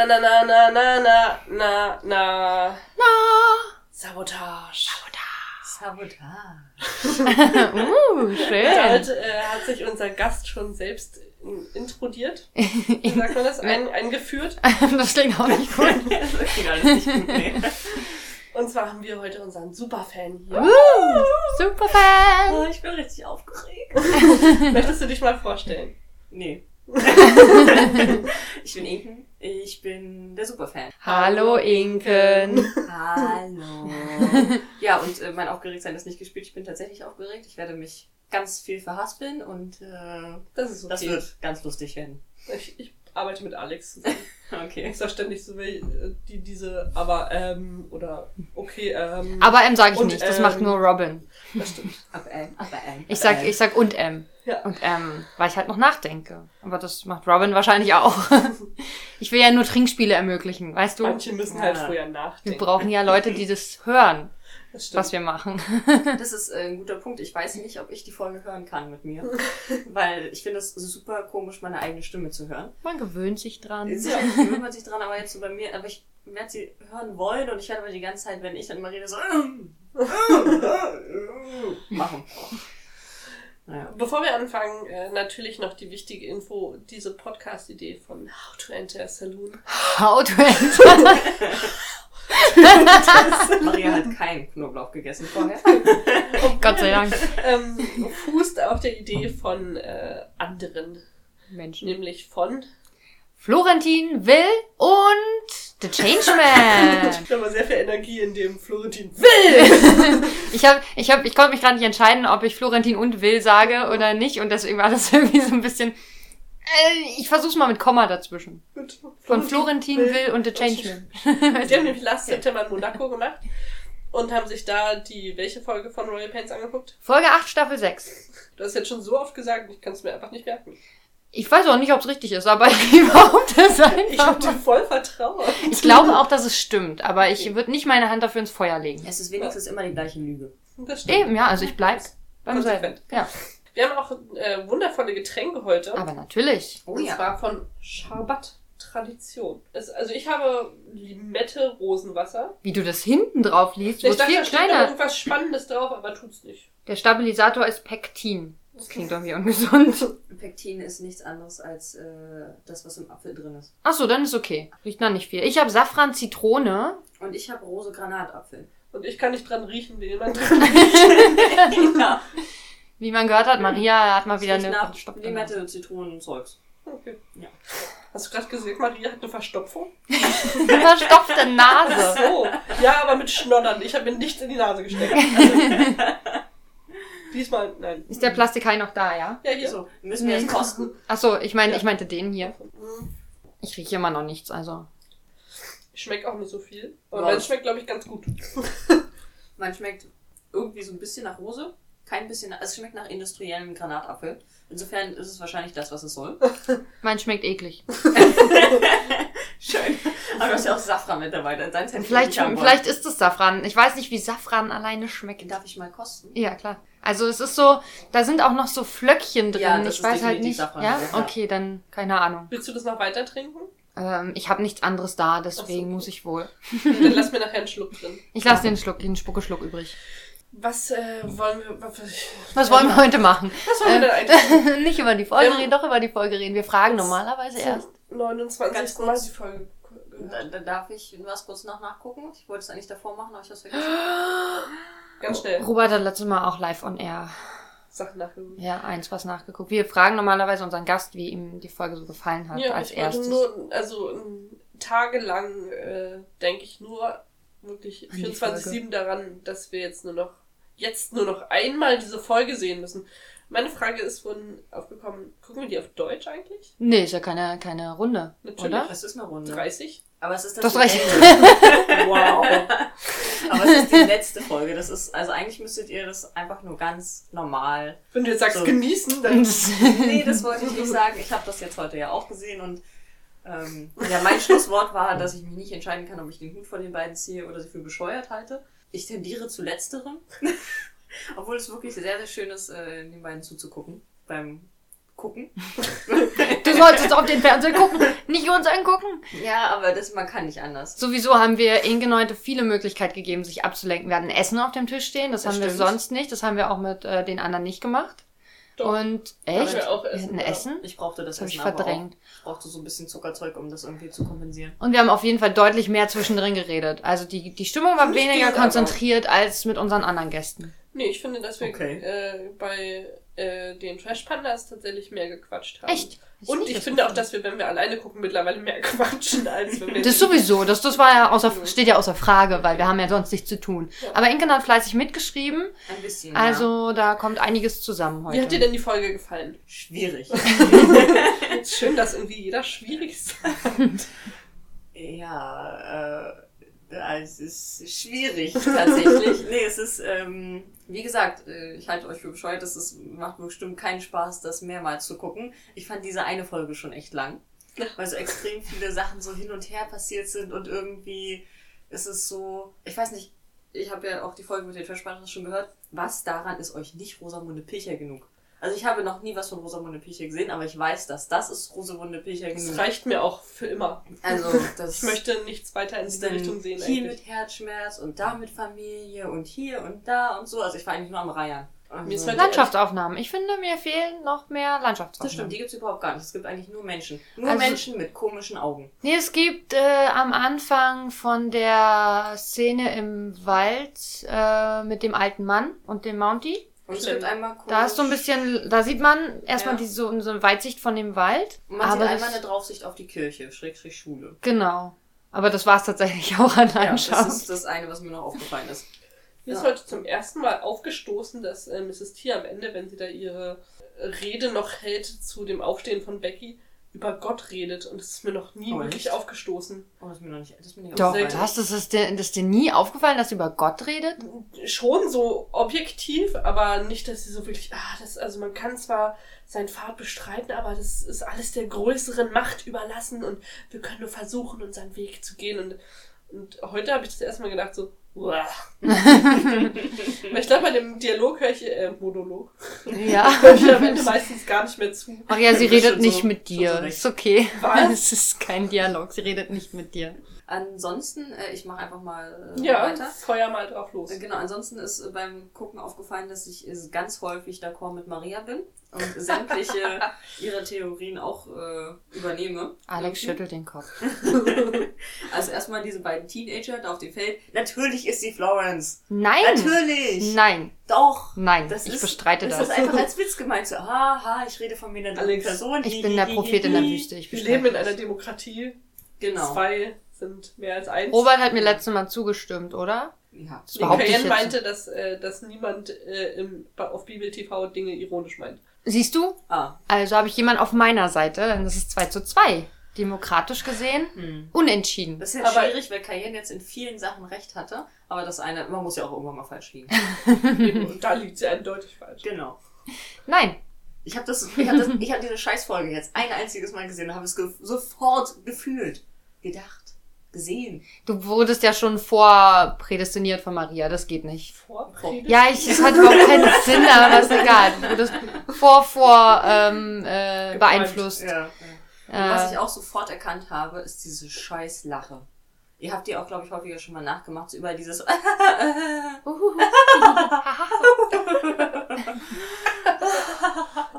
Na, na, na, na, na, na, na, na. Na. Sabotage. Sabotage. Sabotage. uh, schön. Damit äh, hat sich unser Gast schon selbst äh, introdiert. Wie sagt man das? Ein, eingeführt. das klingt auch nicht gut. das klingt alles nicht gut, nee. Und zwar haben wir heute unseren Superfan hier. Uh, Superfan. Oh, ich bin richtig aufgeregt. Möchtest du dich mal vorstellen? Nee. ich bin Inken. Ich bin der Superfan. Hallo Inken. Hallo. Ja, und äh, mein Aufgeregtsein ist nicht gespielt. Ich bin tatsächlich aufgeregt. Ich werde mich ganz viel verhaspeln und äh, Das ist okay. das wird ganz lustig werden. Ich, ich arbeite mit Alex zusammen. Okay. Ich sag ständig so, wie, äh, die, diese, aber, ähm, oder, okay, ähm. Aber M sage ich nicht, das ähm, macht nur Robin. Das stimmt. Aber, äh, aber, äh, Ich sag, ich sag und M. Ja. Und M, weil ich halt noch nachdenke. Aber das macht Robin wahrscheinlich auch. Ich will ja nur Trinkspiele ermöglichen, weißt du? Manche müssen halt Ja. vorher Wir nachdenken. brauchen ja Leute, die das hören, Das was wir machen. Das ist äh, ein guter Punkt. Ich weiß nicht, ob ich die Folge hören kann mit mir. weil ich finde es super komisch, meine eigene Stimme zu hören. Man gewöhnt sich dran. Ja, gewöhnt man sich dran, aber jetzt so bei mir, aber ich werde sie hören wollen und ich werde aber die ganze Zeit, wenn ich dann immer rede, so machen. Bevor wir anfangen, äh, natürlich noch die wichtige Info, diese Podcast-Idee von How to Enter a Saloon. How to enter. Maria hat keinen Knoblauch gegessen vorher. Gott sei Dank. ähm, fußt auf der Idee von äh, anderen, Menschen. nämlich von. Florentin Will und The Changeman. Ich habe sehr viel Energie in dem Florentin Will. Ich hab, ich hab, ich konnte mich gerade nicht entscheiden, ob ich Florentin und Will sage oder nicht und deswegen war das irgendwie so ein bisschen. Äh, ich versuch's mal mit Komma dazwischen. Gut. Von Florentin Will und The Changeman. Die haben nämlich Last September in Monaco gemacht und haben sich da die welche Folge von Royal Pains angeguckt. Folge 8, Staffel 6. Du hast jetzt schon so oft gesagt, ich kann es mir einfach nicht merken. Ich weiß auch nicht, ob es richtig ist, aber ich behaupte es Ich habe einfach. dir voll vertraut. Ich glaube auch, dass es stimmt, aber ich würde nicht meine Hand dafür ins Feuer legen. Es ist wenigstens immer die gleiche Lüge. Das stimmt. Eben, ja, also ich bleib beim selben. Konsequent. Ja, Wir haben auch äh, wundervolle Getränke heute. aber natürlich. Oh und ja. zwar von Schabat Tradition. Es, also ich habe Limette Rosenwasser. Wie du das hinten drauf liest, Ich dachte, viel da steht kleiner. irgendwas Spannendes drauf, aber tut's nicht. Der Stabilisator ist Pektin. Das klingt irgendwie ungesund. Pektin ist nichts anderes als äh, das, was im Apfel drin ist. Ach so, dann ist okay. Riecht nach nicht viel. Ich habe Safran Zitrone. Und ich habe Rose Granatapfel. Und ich kann nicht dran riechen, wie jemand dran ja. Wie man gehört hat, Maria hat mal wieder Riecht eine nach verstopfte Limette, Zitronen und Zeugs. Okay. Ja. Hast du gerade gesagt, Maria hat eine Verstopfung? Nase. verstopfte Nase. So. Ja, aber mit Schnoddern. Ich habe mir nichts in die Nase gesteckt. Also, diesmal, nein. Ist der Plastikhai noch da, ja? Ja, hier. So, müssen wir Nee. jetzt kosten? Ach so, ich meine, Ja. ich meinte den hier. Ich rieche immer noch nichts, also. Schmeckt auch nicht so viel. Aber meins schmeckt, glaube ich, ganz gut. Man schmeckt irgendwie so ein bisschen nach Rose. Kein bisschen, also es schmeckt nach industriellem Granatapfel. Insofern ist es wahrscheinlich das, was es soll. Mein schmeckt eklig. Aber du hast ja auch Safran mit dabei. Ich Vielleicht, wollen. vielleicht ist es Safran. Ich weiß nicht, wie Safran alleine schmeckt. Darf ich mal kosten? Ja, klar. Also es ist so, da sind auch noch so Flöckchen drin. Ja, das ich ist weiß halt nicht. Safran, Ja? ja. Okay, dann keine Ahnung. Willst du das noch weiter trinken? Ähm, ich habe nichts anderes da, deswegen so. muss ich wohl. Dann lass mir nachher einen Schluck drin. Ich lasse den Schluck, den Spuckeschluck übrig. Was äh, wollen wir. Was, Was wollen wir heute machen? was wollen wir denn eigentlich? nicht über die Folge haben- reden, doch über die Folge reden. Wir fragen normalerweise erst. Zum 29. Ganz Mal kurz. die Folge darf ich was kurz noch nachgucken. Ich wollte es eigentlich davor machen, aber ich hab's vergessen. Ganz schnell. Robert hat letztes Mal auch live on air. Sachen nachgeholt. Ja, eins was nachgeguckt. Wir fragen normalerweise unseren Gast, wie ihm die Folge so gefallen hat Ja, als ich erstes. nur, also tagelang äh, denke ich nur wirklich An die 24-7 daran, dass wir jetzt nur noch, jetzt nur noch einmal diese Folge sehen müssen. Meine Frage ist vorhin aufgekommen, gucken wir die auf Deutsch eigentlich? Nee, ist ja keine, keine Runde, Natürlich. oder? Das ist eine Runde. 30? Aber es ist Du hast das recht. Wow. Aber es ist die letzte Folge. Das ist, also eigentlich müsstet ihr das einfach nur ganz normal. Wenn du jetzt sagst So. genießen, dann Nee, das wollte ich nicht sagen. Ich habe das jetzt heute ja auch gesehen und ähm, ja, mein Schlusswort war, dass ich mich nicht entscheiden kann, ob ich den Hut vor den beiden ziehe oder sie für bescheuert halte. Ich tendiere zu letzterem. Obwohl es wirklich sehr, sehr schön ist, äh, den beiden zuzugucken beim gucken. Du solltest auf den Fernseher gucken, nicht uns angucken. Ja, aber das, man kann nicht anders. Sowieso haben wir Inge heute viele Möglichkeiten gegeben, sich abzulenken. Wir hatten Essen auf dem Tisch stehen, das, Das haben wir stimmt. sonst nicht. Das haben wir auch mit äh, den anderen nicht gemacht. Doch. Und echt? wir auch Wir Essen, hatten ja. Essen? Ich brauchte das Das hab ich Essen aber verdrängt. Auch. Ich brauchte so ein bisschen Zuckerzeug, um das irgendwie zu kompensieren. Und wir haben auf jeden Fall deutlich mehr zwischendrin geredet. Also die, die Stimmung war ich weniger konzentriert als mit unseren anderen Gästen. Nee, ich finde, dass wir Okay. äh, bei äh, den Trash Pandas tatsächlich mehr gequatscht haben. Echt? Und nicht ich finde auch, dass wir, wenn wir alleine gucken, mittlerweile mehr quatschen, als wenn wir. Das sowieso, das, das war ja außer, Mhm. steht ja außer Frage, weil wir haben ja sonst nichts zu tun. Ja. Aber Inken hat fleißig mitgeschrieben, Ein bisschen. also da kommt einiges zusammen heute. Wie hat dir denn die Folge gefallen? ja. schwierig. Ist schön, dass irgendwie jeder schwierig sagt. ja, äh, es ist schwierig tatsächlich. nee, es ist, ähm, wie gesagt, äh, ich halte euch für bescheuert, es ist, macht bestimmt keinen Spaß, das mehrmals zu gucken. Ich fand diese eine Folge schon echt lang. Weil so extrem viele Sachen so hin und her passiert sind und irgendwie ist es so, ich weiß nicht, ich habe ja auch die Folge mit den Versprechern schon gehört, was daran ist euch nicht Rosamunde Pilcher genug? Also ich habe noch nie was von Rosamunde Pilcher gesehen, aber ich weiß, dass das ist Rosamunde Pilcher Das genug. reicht mir auch für immer. Also das Ich möchte nichts weiter in diese Richtung sehen hier eigentlich. mit Herzschmerz und da mit Familie und hier und da und so. Also ich war eigentlich nur am ist Also, halt- Landschaftsaufnahmen. Ich finde, mir fehlen noch mehr das Landschaftsaufnahmen. stimmt, die gibt's überhaupt gar nicht. Es gibt eigentlich nur Menschen. Nur Also- Menschen mit komischen Augen. Nee, es gibt äh, am Anfang von der Szene im Wald äh, mit dem alten Mann und dem Mountie. Und gibt einmal komisch, Da ist so ein bisschen, da sieht man erstmal Ja. die, so, so eine Weitsicht von dem Wald. Man aber sieht einmal eine Draufsicht auf die Kirche, Schrägstrich Schule. Genau. Aber das war es tatsächlich auch an Ja, das Landschaft. ist das eine, was mir noch aufgefallen ist. Mir ist Ja. heute zum ersten Mal aufgestoßen, dass äh, Mrs. T am Ende, wenn sie da ihre Rede noch hält zu dem Aufstehen von Becky, über Gott redet. Und das ist mir noch nie Oh, wirklich echt? aufgestoßen. Oh, das ist mir noch nicht, das ist mir nicht Doch, aufgefallen. das, das, ist dir, das ist dir nie aufgefallen, dass sie über Gott redet? Schon so objektiv, aber nicht, dass sie so wirklich, ah, das, also man kann zwar seinen Pfad bestreiten, aber das ist alles der größeren Macht überlassen und wir können nur versuchen, unseren Weg zu gehen. Und, und heute habe ich das erstmal gedacht, so, ich glaube, bei dem Dialog höre ich, äh, Monolog, Ja. höre ich am Ende meistens gar nicht mehr zu. Ach ja, sie redet nicht so- mit dir. so ist okay. Was? Es ist kein Dialog. Sie redet nicht mit dir. Ansonsten, äh, ich mache einfach mal äh, Ja, weiter. feuer mal drauf los. Äh, Genau, ansonsten ist äh, beim Gucken aufgefallen, dass ich äh, ganz häufig d'accord mit Maria bin und sämtliche ihrer Theorien auch äh, übernehme. Alex Irgendwie. schüttelt den Kopf. Also erstmal diese beiden Teenager da auf dem Feld. Natürlich ist sie Florence. Nein! Natürlich. Nein, Doch. nein, Das ich ist, bestreite das. das. ist einfach als Witz gemeint. So, haha, ich rede von mir in Alex, Person. Ich bin der Prophet in der. Wüste. Ich Wir leben in einer Demokratie. Genau. Zwei sind mehr als eins. Robert hat mir letztes Mal zugestimmt, oder? Ja. Das Nee, jetzt. meinte, dass, äh, dass niemand äh, im, auf Bibel TV Dinge ironisch meint. Siehst du? Ah. Also habe ich jemanden auf meiner Seite, denn das ist 2 zu 2. Demokratisch gesehen, Hm. unentschieden. Das ist jetzt Aber- schwierig, weil Cayenne jetzt in vielen Sachen recht hatte. Aber das eine, man muss ja auch irgendwann mal falsch liegen. Und da liegt sie eindeutig falsch. genau. Nein, Ich habe das, ich habe das, ich habe diese Scheißfolge jetzt ein einziges Mal gesehen und habe es ge sofort gefühlt, gedacht, gesehen. du wurdest ja schon vorprädestiniert von Maria, das geht nicht. Vorpredigt? Ja, ich, es hat überhaupt keinen Sinn, aber das ist egal. Du wurdest vor, vor ähm, äh, beeinflusst. Ja. Und was Äh, ich auch sofort erkannt habe, ist diese Scheißlache. Ihr habt die auch, glaube ich, häufiger schon mal nachgemacht, so über dieses.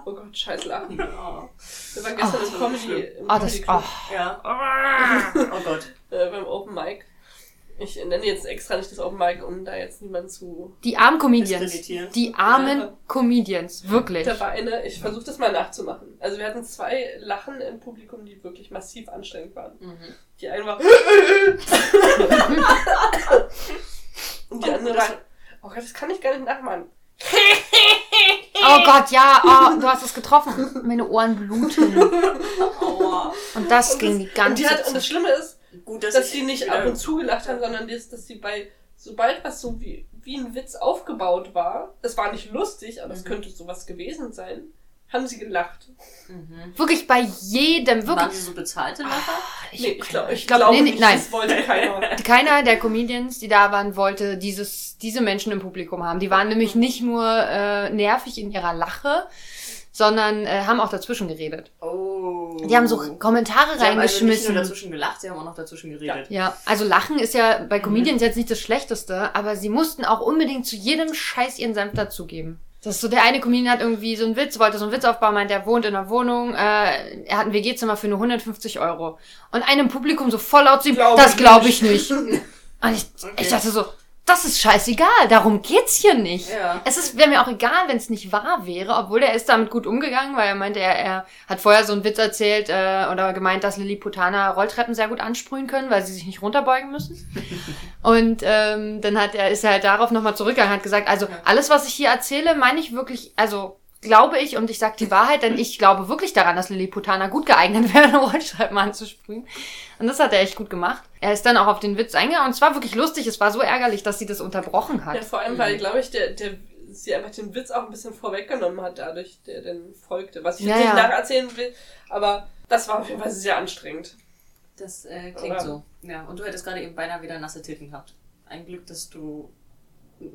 Oh Gott, scheiß Lachen. Oh. Wir waren gestern Oh, im Comedy, im Ah, Comedy das, oh. Ja. Oh Gott. äh, beim Open Mic. Ich nenne jetzt extra nicht das Open Mic, um da jetzt niemanden zu... Die armen Comedians. Die armen Ja. Comedians, wirklich. Da war eine, ich versuche das mal nachzumachen. Also wir hatten zwei Lachen im Publikum, die wirklich massiv anstrengend waren. Mhm. Die eine war... Und die Oh, andere war... Oh Gott, das kann ich gar nicht nachmachen. Oh Gott, ja, oh, du hast es getroffen. Meine Ohren bluten. Aua. Und das Und ging das- die Und, ganze die hat, und das Zeit. Schlimme ist, Gut, dass, dass ich die nicht ab und zu gelacht haben, sondern dass, dass sie bei, sobald was so wie, wie ein Witz aufgebaut war, das war nicht lustig, aber es Mhm. könnte sowas gewesen sein, haben sie gelacht. Mhm. Wirklich bei jedem, Waren wirklich. sie so bezahlte Lacher? Ich, nee, ich, glaub, ich, glaub, glaube nee, nee, nicht, nein. das wollte keiner. Keiner der Comedians, die da waren, wollte dieses, diese Menschen im Publikum haben. Die waren nämlich nicht nur äh, nervig in ihrer Lache, sondern äh, haben auch dazwischen geredet. Oh. Die haben so Kommentare Sie haben also nicht reingeschmissen. nur dazwischen gelacht, sie haben auch noch dazwischen geredet. Ja, also Lachen ist ja bei Mhm. Comedians jetzt nicht das Schlechteste, aber sie mussten auch unbedingt zu jedem Scheiß ihren Senf dazugeben. Das ist so, der eine Comedian hat irgendwie so einen Witz, wollte so einen Witz aufbauen, meint, er wohnt in einer Wohnung, äh, er hat ein WG-Zimmer für nur 150 Euro. Und einem Publikum so voll laut zu ihm, Glaub das glaube ich nicht. Und ich, Okay. ich dachte so, das ist scheißegal, darum geht's hier nicht. Ja. Es ist, wäre mir auch egal, wenn es nicht wahr wäre, obwohl er ist damit gut umgegangen, weil er meinte, er, er hat vorher so einen Witz erzählt äh, oder gemeint, dass Lilliputaner Rolltreppen sehr gut ansprühen können, weil sie sich nicht runterbeugen müssen. Und ähm, dann hat er, ist er halt darauf nochmal zurückgegangen, hat gesagt, also alles, was ich hier erzähle, meine ich wirklich, also glaube ich und ich sage die Wahrheit, denn ich glaube wirklich daran, dass Lilliputaner gut geeignet wären, Rolltreppen anzusprühen. Und das hat er echt gut gemacht. Er ist dann auch auf den Witz eingegangen und es war wirklich lustig, es war so ärgerlich, dass sie das unterbrochen hat. Ja, vor allem, weil, glaube ich, der, der, sie einfach den Witz auch ein bisschen vorweggenommen hat, dadurch, der dann folgte. Was ich Ja, jetzt nicht ja. nacherzählen will, aber das war auf jeden Fall sehr anstrengend. Das äh, klingt Oder? so. Ja, und du hättest gerade eben beinahe wieder nasse Titten gehabt. Ein Glück, dass du.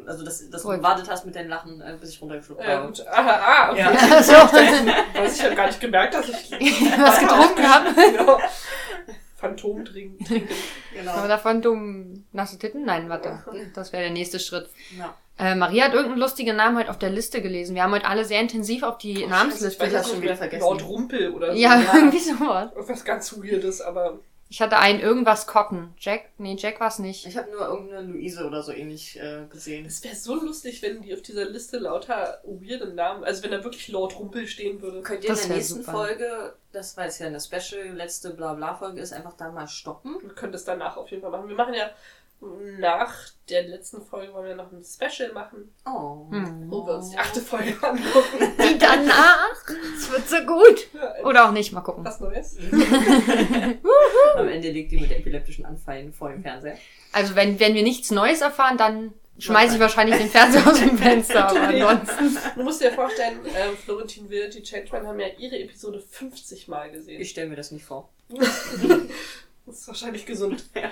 Also, dass, dass du gewartet hast mit deinen Lachen, äh, bis ich runtergeschluckt Ja, habe. gut. Aha, ah, okay. Ja. so, Was ich habe gar nicht gemerkt, dass ich was getrunken habe. Genau. Phantom trinken. Genau. Aber davon dumm nasse Titten? Nein, warte. Das wäre der nächste Schritt. Ja. Äh, Maria hat irgendeinen lustigen Namen heute auf der Liste gelesen. Wir haben heute alle sehr intensiv auf die Ich Namensliste weiß das schon wieder vergessen. Lord Rumpel oder so. Ja, Ja. irgendwie sowas. Irgendwas ganz Weirdes, aber Ich hatte einen irgendwas Cotton. Jack? Nee, Jack war's nicht. Ich habe nur irgendeine Luise oder so ähnlich äh, gesehen. es wäre so lustig, wenn die auf dieser Liste lauter weirde Namen, also wenn da wirklich Lord Rumpel stehen würde. Könnt ihr in Das der wär nächsten super. Folge, das weil es ja eine Special letzte Blabla-Folge ist, einfach da mal stoppen? Wir können das danach auf jeden Fall machen. Wir machen ja nach der letzten Folge wollen wir noch ein Special machen, Oh. Hm. wo wir uns die achte Folge angucken. Die danach? Es wird so gut. Oder auch nicht, mal gucken. Was Neues? Am Ende liegt die mit epileptischen Anfällen vor dem Fernseher. Also wenn, wenn wir nichts Neues erfahren, dann schmeiße ich wahrscheinlich den Fernseher aus dem Fenster. Aber ansonsten. Du musst dir vorstellen, ähm, Florentin Will, die Changeman haben ja ihre Episode 50 Mal gesehen. Ich stelle mir das nicht vor. Das ist wahrscheinlich gesund. Ja.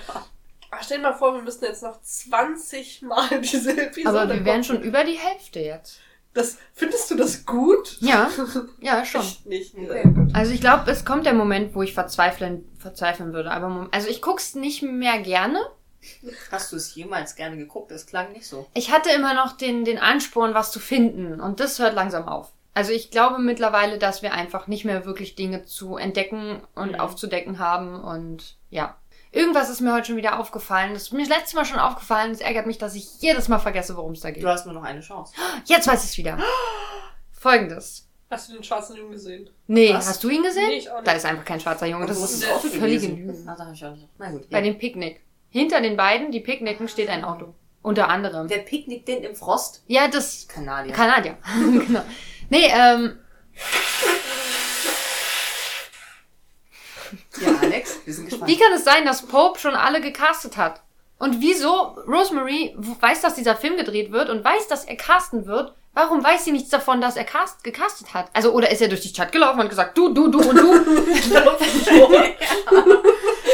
Ach, stell dir mal vor, wir müssten jetzt noch 20 Mal diese Episode Aber wir wären schon über die Hälfte jetzt. Das, findest du das gut? Ja, ja, schon. Ich nicht. Okay. Also ich glaube, es kommt der Moment, wo ich verzweifeln, verzweifeln würde. Aber mom- also ich guck's nicht mehr gerne. Hast du es jemals gerne geguckt? Das klang nicht so. Ich hatte immer noch den, den Ansporn, was zu finden. Und das hört langsam auf. Also ich glaube mittlerweile, dass wir einfach nicht mehr wirklich Dinge zu entdecken und Mhm. aufzudecken haben. Und ja. Irgendwas ist mir heute schon wieder aufgefallen. Das ist mir das letzte Mal schon aufgefallen. Es ärgert mich, dass ich jedes Mal vergesse, worum es da geht. Du hast nur noch eine Chance. Jetzt weiß ich es wieder. Folgendes. Hast du den schwarzen Jungen gesehen? Nee, Was? hast du ihn gesehen? Nee, ich auch nicht. Da ist einfach kein schwarzer Junge. Das ist Auto völlige? Lüge. Ah, auch. Na gut. Bei Ja. dem Picknick. Hinter den beiden, die picknicken, steht ein Auto. Unter anderem. Wer picknickt denn im Frost? Ja, das Kanadier. Kanadier. genau. Nee, ähm, ja, Alex, wir sind gespannt. wie kann es sein, dass Pope schon alle gecastet hat? Und wieso Rosemary weiß, dass dieser Film gedreht wird und weiß, dass er casten wird? Warum weiß sie nichts davon, dass er cast, gecastet hat? Also, oder ist er durch die Stadt gelaufen und gesagt, du, du, du und du?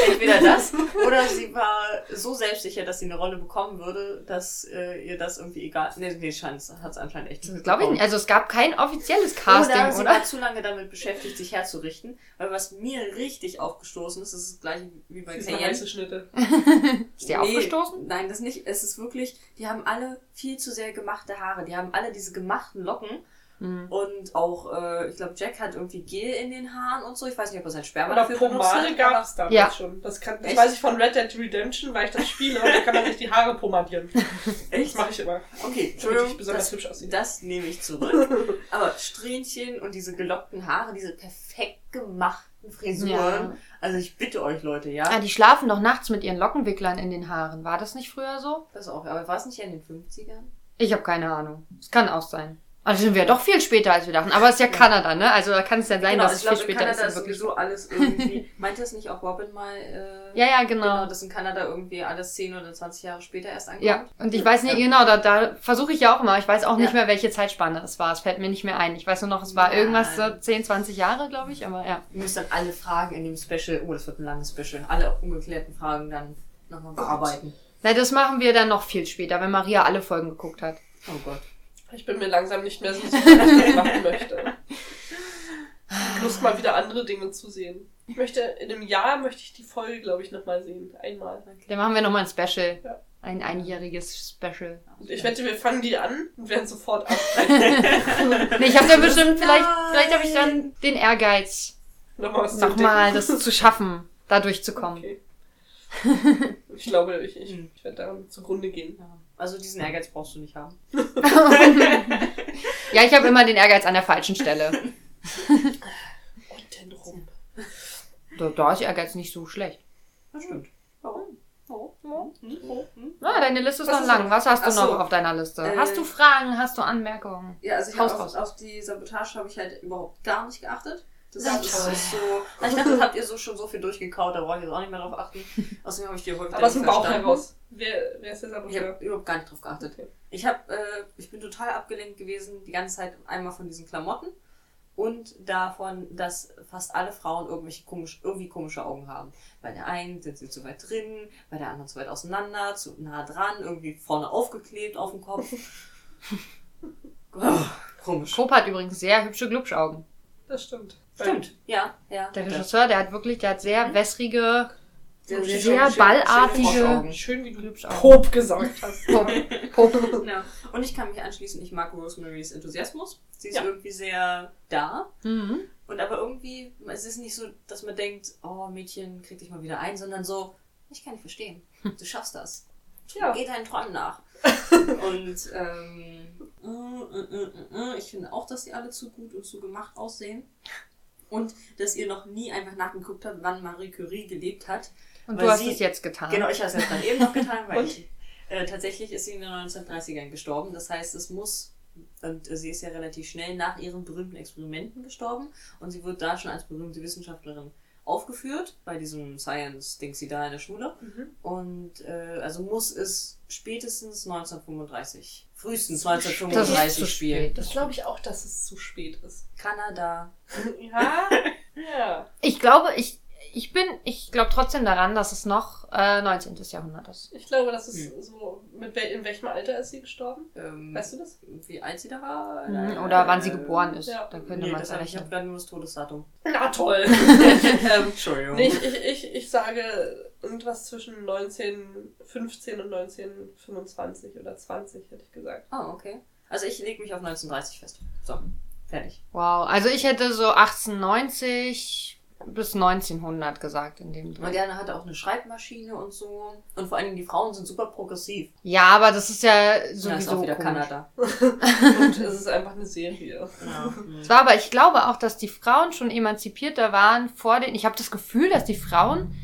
Entweder das oder sie war so selbstsicher, dass sie eine Rolle bekommen würde, dass äh, ihr das irgendwie egal. Nee, nee, Chance hat es anscheinend echt. Glaube ich nicht. Also, es gab kein offizielles Casting, oder oder? sie war zu lange damit beschäftigt, sich herzurichten. Weil was mir richtig aufgestoßen ist, ist das gleiche wie bei Diese Cayenne. heiße Schnitte. Ist die aufgestoßen? Nein, das nicht. Es ist wirklich, die haben alle viel zu sehr gemachte Haare. Die haben alle diese gemachten Locken. Hm. Und auch, äh, ich glaube, Jack hat irgendwie Gel in den Haaren und so. Ich weiß nicht, ob er sein Sperma Aber dafür benutzt Pomade hat, gab es damals Ja. schon. Das, kann, das Echt? weiß ich von Red Dead Redemption, weil ich das spiele und da kann man sich die Haare pomadieren. Das Echt? mache ich immer. Okay, Damit ich Entschuldigung, besonders das, hübsch aussehe. das nehme ich zurück. Aber Strähnchen und diese gelockten Haare, diese perfekt gemachten Frisuren. Ja. Also ich bitte euch, Leute, ja. Ah, die schlafen doch nachts mit ihren Lockenwicklern in den Haaren. War das nicht früher so? Das auch. Aber war es nicht in den 50ern? Ich habe keine Ahnung. Es kann auch sein. Also sind wir doch viel später, als wir dachten. Aber es ist ja Kanada, ne? Also da kann es ja sein, genau, dass ich es glaube, viel in später Kanada ist. ist und wirklich- sowieso alles irgendwie... Meinte das nicht auch Robin mal? Äh, Ja, ja, genau. Genau, dass in Kanada irgendwie alles 10 oder 20 Jahre später erst ankommt. Ja, und ich weiß nicht, genau, da, da versuche ich ja auch immer. Ich weiß auch nicht Ja. mehr, welche Zeitspanne es war. Es fällt mir nicht mehr ein. Ich weiß nur noch, es war Nein. irgendwas so 10, 20 Jahre, glaube ich, aber ja. Ihr müsst dann alle Fragen in dem Special, oh, das wird ein langes Special, alle ungeklärten Fragen dann nochmal bearbeiten. Na, das machen wir dann noch viel später, wenn Maria alle Folgen geguckt hat. Oh Gott. Ich bin mir langsam nicht mehr so sicher, was ich machen möchte. Lust, mal wieder andere Dinge zu sehen. Ich möchte, in einem Jahr möchte ich die Folge, glaube ich, nochmal sehen. Einmal. Dann machen wir nochmal ein Special. Ja. Ein einjähriges Special. Und ich wette, wir fangen die an und werden sofort ab. Nee, ich habe dann bestimmt, vielleicht, vielleicht habe ich dann den Ehrgeiz, nochmal nochmal das zu schaffen, da durchzukommen. Okay. Ich glaube, ich, ich, ich werde daran zugrunde gehen. Ja. Also diesen Ehrgeiz brauchst du nicht haben. Ja, ich habe immer den Ehrgeiz an der falschen Stelle. Und denn rum. Da, da ist Ehrgeiz nicht so schlecht. Das stimmt. Warum? Oh. Oh. Hm? Ah, deine Liste ist Was noch ist lang. Was hast du Ach so. noch auf deiner Liste? Äh, hast du Fragen? Hast du Anmerkungen? Ja, also ich auf, auf die Sabotage habe ich halt überhaupt gar nicht geachtet. Das ist toll. so. Na, Ich dachte, das habt ihr so schon so viel durchgekaut, da brauche ich jetzt auch nicht mehr drauf achten. Außerdem habe ich die häufig Aber aus dem nicht Bauch verstanden. heraus. Wer, wer ist der Ich Saboteur? habe überhaupt gar nicht drauf geachtet. Okay. Ich habe, äh, ich bin total abgelenkt gewesen die ganze Zeit einmal von diesen Klamotten und davon, dass fast alle Frauen irgendwelche komisch, irgendwie komische Augen haben. Bei der einen sind sie zu weit drin, bei der anderen zu weit auseinander, zu nah dran, irgendwie vorne aufgeklebt auf dem Kopf. oh, komisch. Coop hat übrigens sehr hübsche Glubschaugen. Das stimmt. Stimmt, ja, ja. Der er. Regisseur, der hat wirklich, der hat sehr wässrige, Sehr, sehr schön- ballartige- Augen. Schön, wie du. Pop gesagt hast. Pop, Pop. Ja. Und ich kann mich anschließen, ich mag Rosemarys Enthusiasmus. Sie ist Ja. irgendwie sehr da. Mhm. Und aber irgendwie, es ist nicht so, dass man denkt, oh Mädchen, krieg dich mal wieder ein, sondern so, ich kann dich verstehen. Du schaffst das. Ja. Geh deinen Träumen nach. und ähm, äh, äh, äh, äh, ich finde auch, dass sie alle zu gut und zu gemacht aussehen. Und dass ihr noch nie einfach nachgeguckt habt, wann Marie Curie gelebt hat. Und du hast sie- es jetzt getan. Genau, ich habe es jetzt dann eben noch getan, weil ich, äh, tatsächlich ist sie in den 1930ern gestorben. Das heißt, es muss, und sie ist ja relativ schnell nach ihren berühmten Experimenten gestorben und sie wird da schon als berühmte Wissenschaftlerin aufgeführt, bei diesem Science-Ding sie da in der Schule. Mhm. Und äh, also muss es spätestens 1935, frühestens Das ist 1935 zu spielen. Das glaube ich auch, dass es zu spät ist. Kanada. Ja. ja. Ich glaube, ich, ich bin, ich glaube trotzdem daran, dass es noch äh, 19. Jahrhundert ist. Ich glaube, das ist Hm. so. Mit wel in welchem Alter ist sie gestorben? Ähm, Weißt du das? wie alt sie da war? Mhm. Oder wann sie geboren ist. ja. Da könnte Nee, man es hab ich habe errechnen. gerade nur das Todesdatum. Na toll. ähm, Entschuldigung. nee, ich, ich, ich, ich sage irgendwas zwischen 1915 und 1925 oder 20, hätte ich gesagt. Oh, okay. Also ich lege mich auf 1930 fest. So, fertig. Wow, also ich hätte so 1890 bis 1900 gesagt in dem Dreh. Marianne hatte auch eine Schreibmaschine und so. Und vor allen Dingen die Frauen sind super progressiv. Ja, aber das ist ja Ja, ist sowieso auch wieder komisch. Kanada. Und es ist einfach eine Serie. Ja. Es war aber, ich glaube auch, dass die Frauen schon emanzipierter waren vor den. Ich habe das Gefühl, dass die Frauen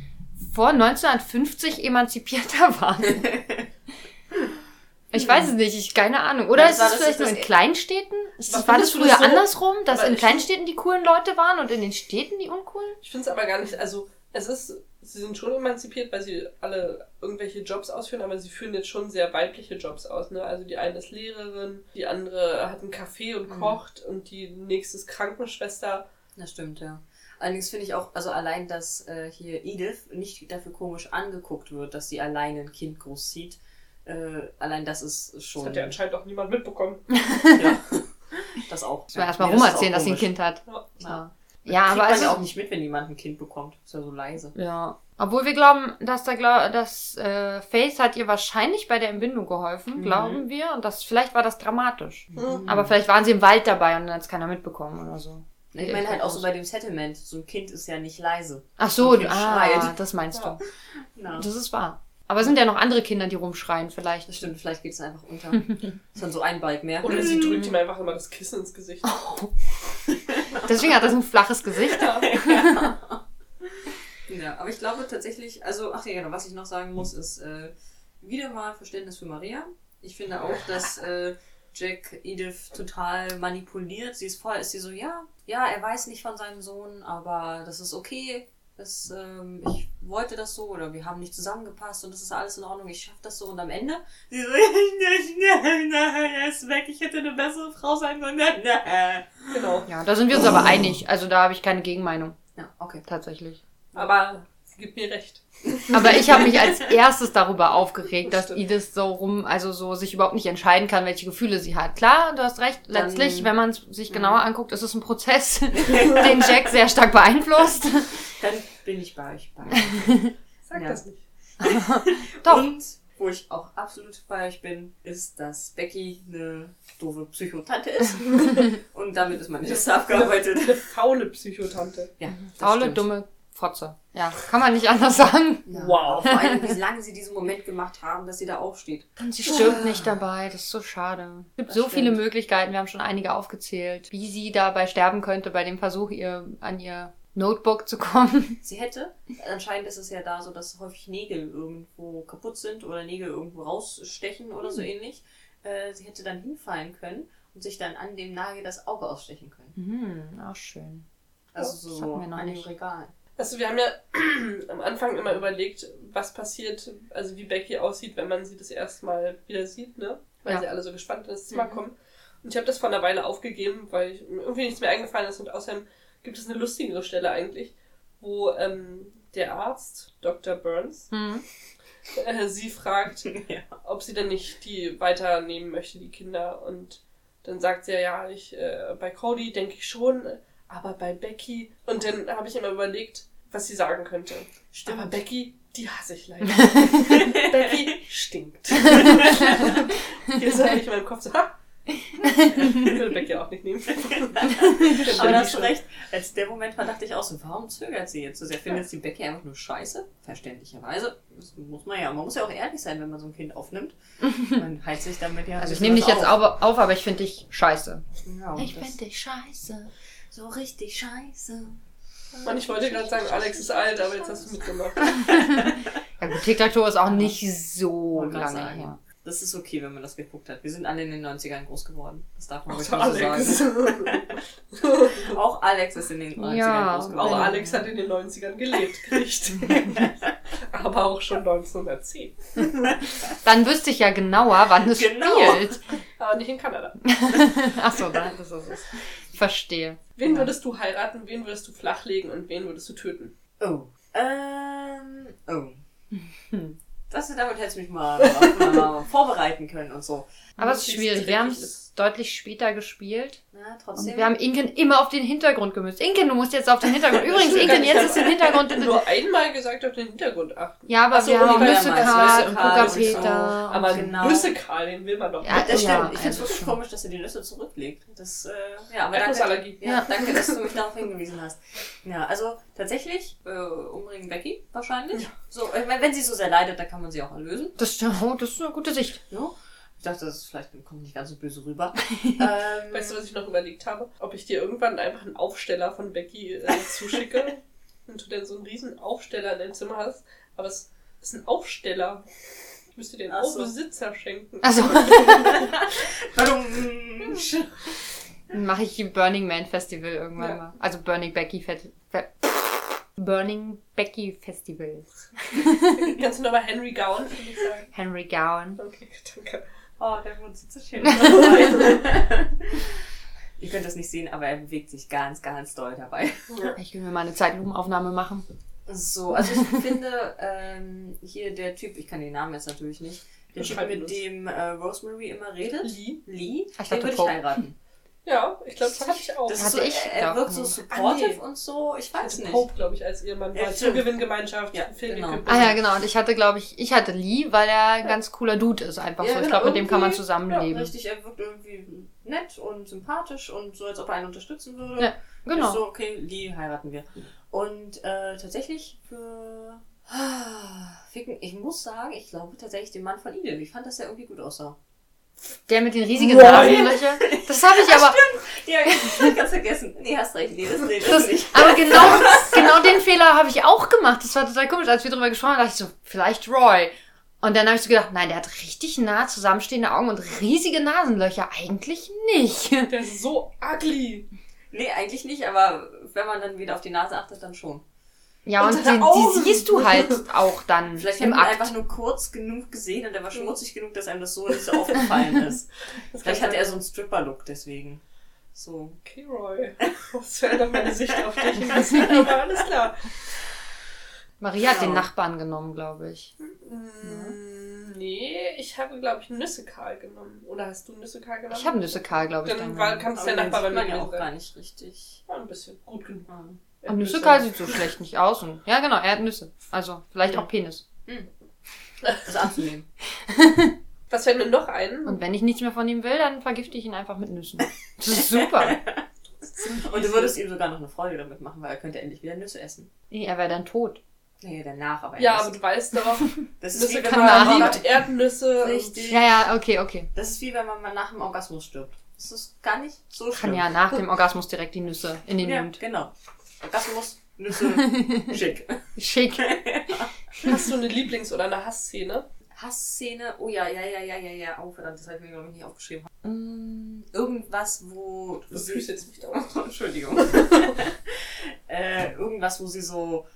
vor 1950 emanzipierter waren. Ich weiß es nicht, ich keine Ahnung. Oder Ja, ist das es das vielleicht ist nur in das- Kleinstädten? Ist das, war das früher das so- andersrum, dass Aber in Kleinstädten die coolen Leute waren und in den Städten die uncoolen? Ich finde es aber gar nicht, also es ist, sie sind schon emanzipiert, weil sie alle irgendwelche Jobs ausführen, aber sie führen jetzt schon sehr weibliche Jobs aus. Ne? Also die eine ist Lehrerin, die andere hat einen Café und Mhm. kocht und die nächste ist Krankenschwester. Das stimmt, ja. Allerdings finde ich auch, also allein, dass äh, hier Edith nicht dafür komisch angeguckt wird, dass sie alleine ein Kind großzieht. Äh, allein das ist Das schon. hat ja anscheinend auch niemand mitbekommen. ja. Das auch. Ich will erstmal Nee, das rumerzählen, auch dass sie ein. Kind hat. Ja. Ja, Ja, ja Kriegt aber man es ja ist, auch nicht mit, wenn jemand ein Kind bekommt. Ist ja so leise. Ja. Obwohl wir glauben, dass da glaub, dass äh, Faith hat ihr wahrscheinlich bei der Entbindung geholfen, Mhm. glauben wir. Und das vielleicht war das dramatisch. Mhm. Aber vielleicht waren sie im Wald dabei und dann hat es keiner mitbekommen oder so. Ich meine halt auch so bei dem Settlement. So ein Kind ist ja nicht leise. Ach so, ah, schreit. das meinst Ja. du. Ja. Das ist wahr. Aber es sind ja noch andere Kinder, die rumschreien vielleicht. Das stimmt, vielleicht geht es einfach unter. ist dann so ein Balk mehr. Oder sie drückt ihm einfach immer das Kissen ins Gesicht. Deswegen hat das ein flaches Gesicht. Ja, aber ich glaube tatsächlich, also, ach ja, genau, was ich noch sagen muss, ist äh, wieder mal Verständnis für Maria. Ich finde auch, dass äh, Jack Edith total manipuliert. Sie ist voll, ist sie so, ja, ja, er weiß nicht von seinem Sohn, aber das ist okay. Das, ähm, ich wollte das so oder wir haben nicht zusammengepasst und das ist alles in Ordnung, ich schaffe das so und am Ende sie so, nein, nein, er ist weg, ich hätte eine bessere Frau sein sollen. Genau. Ja, da sind wir uns aber einig. Also da habe ich keine Gegenmeinung, Ja, okay. tatsächlich. Aber Gib mir recht. Aber ich habe mich als erstes darüber aufgeregt, dass Stimmt. Edith so rum, also so sich überhaupt nicht entscheiden kann, welche Gefühle sie hat. Klar, du hast recht. Dann- Letztlich, wenn man es sich genauer anguckt, ist es ein Prozess, den Jack sehr stark beeinflusst. Dann bin ich bei euch bei. Sag Ja. das nicht. Doch. Und wo ich auch absolut bei euch bin, ist, dass Becky eine doofe Psychotante ist. Und damit ist meine Liste abgearbeitet. Eine faule Psychotante. Ja, das Faule, stimmt. dumme Fotze. Ja, kann man nicht anders sagen. Ja. Wow. Vor allem, wie lange sie diesen Moment gemacht haben, dass sie da aufsteht. Und sie stirbt nicht dabei, das ist so schade. Es gibt Das so stimmt. viele Möglichkeiten, wir haben schon einige aufgezählt, wie sie dabei sterben könnte bei dem Versuch, ihr an ihr Notebook zu kommen. Sie hätte, anscheinend ist es ja da so, dass häufig Nägel irgendwo kaputt sind oder Nägel irgendwo rausstechen oder so ähnlich. Äh, sie hätte dann hinfallen können und sich dann an dem Nagel das Auge ausstechen können. Hm, auch schön. Also das so hatten wir noch an dem nicht. Regal. Also wir haben ja am Anfang immer überlegt, was passiert, also wie Becky aussieht, wenn man sie das erste Mal wieder sieht, ne? Weil Ja. sie alle so gespannt in das Zimmer Mhm. kommen. Und ich habe das vor einer Weile aufgegeben, weil ich, mir irgendwie nichts mehr eingefallen ist und außerdem gibt es eine lustigere Stelle eigentlich, wo ähm, der Arzt, Dr. Burns, Hm. äh, sie fragt, ja. ob sie denn nicht die weiternehmen möchte, die Kinder. Und dann sagt sie ja, ja, ich, äh, bei Cody denke ich schon, aber bei Becky. Und dann habe ich immer überlegt, was sie sagen könnte. Stimmt. Aber Becky, die hasse ich leider. Becky stinkt. Jetzt habe ich in meinem Kopf so, ha! Ich will Becky auch nicht nehmen. Aber da hast du recht. Als der Moment war, dachte ich auch so, warum zögert sie jetzt so sehr? Findet sie Becky einfach nur scheiße? Verständlicherweise. Das muss man ja. Man muss ja auch ehrlich sein, wenn man so ein Kind aufnimmt. Man heizt sich damit ja. Also ich nehme dich jetzt auf, auf aber ich finde dich scheiße. Ja, und das- dich scheiße. So richtig scheiße. Und ich wollte gerade sagen, Alex ist alt, aber jetzt hast du mitgemacht. Ja gut, Tic-Tac-Toe ist auch nicht so lange sagen. her. Das ist okay, wenn man das geguckt hat. Wir sind alle in den 90ern groß geworden. Das darf man ruhig so Alex. sagen. Auch Alex ist in den 90ern Ja, groß Auch geworden. Alex hat in den 90ern gelebt, kriegt. aber auch schon 1910. Dann wüsste ich ja genauer, wann es Genau. spielt. Aber nicht in Kanada. Achso, das ist es. Ich verstehe. Wen Ja. würdest du heiraten, wen würdest du flachlegen und wen würdest du töten? Oh. Ähm. Oh. Hm. Das, damit hättest du mich mal, mal, mal vorbereiten können und so. Aber es ist schwierig. Wir haben es deutlich später gespielt. Na, Und trotzdem. wir haben Inken immer auf den Hintergrund gemüsst. Inken, du musst jetzt auf den Hintergrund. Übrigens, Inken, jetzt ist der Hintergrund. Ich nur einmal gesagt, auf den Hintergrund achten. Ja, aber so, wir haben auch Oliver Nüsse Hermann, Karl Nüsse und und so. Peter. Aber genau. Nüsse Karl, den will man doch. Ja, nicht. das stimmt. ja, ich finde es also wirklich komisch, dass sie die Nüsse zurücklegt. Das, äh, ja, aber danke, ja, Ja. danke, dass du mich darauf hingewiesen hast. Ja, also tatsächlich äh, umbringen Becky wahrscheinlich. Ja. So, ich meine, wenn sie so sehr leidet, dann kann man sie auch erlösen. Das, oh, das ist eine gute Sicht. No? Ich dachte, das ist vielleicht kommt nicht ganz so böse rüber. ähm, Weißt du, was ich noch überlegt habe? Ob ich dir irgendwann einfach einen Aufsteller von Becky äh, zuschicke und du dann so einen riesen Aufsteller in deinem Zimmer hast. Aber es ist ein Aufsteller. Ich müsste den Ach auch so. Besitzer schenken. Also mache ich die Burning Man Festival irgendwann Ja. mal. Also Burning Becky Fe Fe Burning Becky Festival. Kannst du nochmal Henry Gowan für mich sagen? Henry Gowan. Okay, danke. Oh, der Mund sieht so schön Ihr könnt das nicht sehen, aber er bewegt sich ganz, ganz doll dabei. Ich will mir mal eine Zeitlupenaufnahme machen. So, also ich finde, ähm, hier der Typ, ich kann den Namen jetzt natürlich nicht, der Typ, mit dem äh, Rosemary immer redet, Lee? Lee, Ich den würde ich heiraten. Ja, ich glaube, das hatte ich auch. Das Hatte so, ich er, er wirkt so nicht. supportive Ah, nee. und so, ich weiß Also nicht. Pope, glaube ich, als Ehemann Ja, war. Zugewinngemeinschaft, Ja, Philipp genau. Ah ja, genau. Und ich hatte, glaube ich, ich hatte Lee, weil er ein ganz cooler Dude ist einfach Ja, so. Ich genau, glaube, mit dem kann man zusammenleben. Ja, richtig, er wirkt irgendwie nett und sympathisch und so, als ob er einen unterstützen würde. Ja, genau. Ist so, okay, Lee heiraten wir. Und äh, tatsächlich für ah, Ficken, ich muss sagen, ich glaube tatsächlich den Mann von Idel. Ich fand, dass er irgendwie gut aussah. Der mit den riesigen. Nasenlöchern. Das habe ich aber. Ja, ich hab ganz vergessen. Nee, hast recht, nee, das, nee, das, Das, nicht. aber genau, genau den Fehler habe ich auch gemacht. Das war total komisch. Als wir drüber gesprochen haben, dachte ich so, vielleicht Roy. Und dann habe ich so gedacht, nein, der hat richtig nah zusammenstehende Augen und riesige Nasenlöcher. Eigentlich nicht. Der ist so ugly. Nee, eigentlich nicht, aber wenn man dann wieder auf die Nase achtet, dann schon. Ja, und die, die siehst du halt auch dann Vielleicht im Akt. einfach nur kurz genug gesehen und er war schmutzig genug, dass einem das so nicht so aufgefallen ist. Vielleicht hatte er so einen Stripper-Look deswegen. So. Okay, Roy. Das verändert meine Sicht auf dich ein bisschen, aber alles klar. Maria hat Ja. den Nachbarn genommen, glaube ich. Mm, Nee, ich habe, glaube ich, Nüsse Karl genommen. Oder hast du Nüsse Karl genommen? Ich habe Nüsse Karl, glaube ich. Dann Dann war- genommen. kann es der Nachbar bei mir ja auch gar nicht richtig. War ein bisschen gut genug. Er Und Nüsse sieht so schlecht nicht aus. Und, ja, genau, er hat Nüsse. Also vielleicht auch Penis. Das anzunehmen. Was fällt mir noch ein? Und wenn ich nichts mehr von ihm will, dann vergifte ich ihn einfach mit Nüssen. Das ist super. Und du würdest ihm sogar noch eine Freude damit machen, weil er könnte endlich wieder Nüsse essen. Nee, er wäre dann tot. Nee, danach aber ja, aber du weißt doch, das ist Nüsse wie wenn kann man, liebt Erdnüsse. Richtig. Ja, ja, okay, okay. Das ist wie wenn man mal nach dem Orgasmus stirbt. Das ist gar nicht so Kann schlimm. ja nach dem Orgasmus direkt die Nüsse in den Ja, Mund. genau. Orgasmus, Nüsse, schick. Schick. Hast du eine Lieblings- oder eine Hassszene? Hassszene, oh ja, ja, ja, ja, ja, ja. Oh, verdammt, das habe ich mir, glaube ich, nicht aufgeschrieben. Mm, Irgendwas, wo. Du jetzt nicht aus. Entschuldigung. äh, irgendwas, wo sie so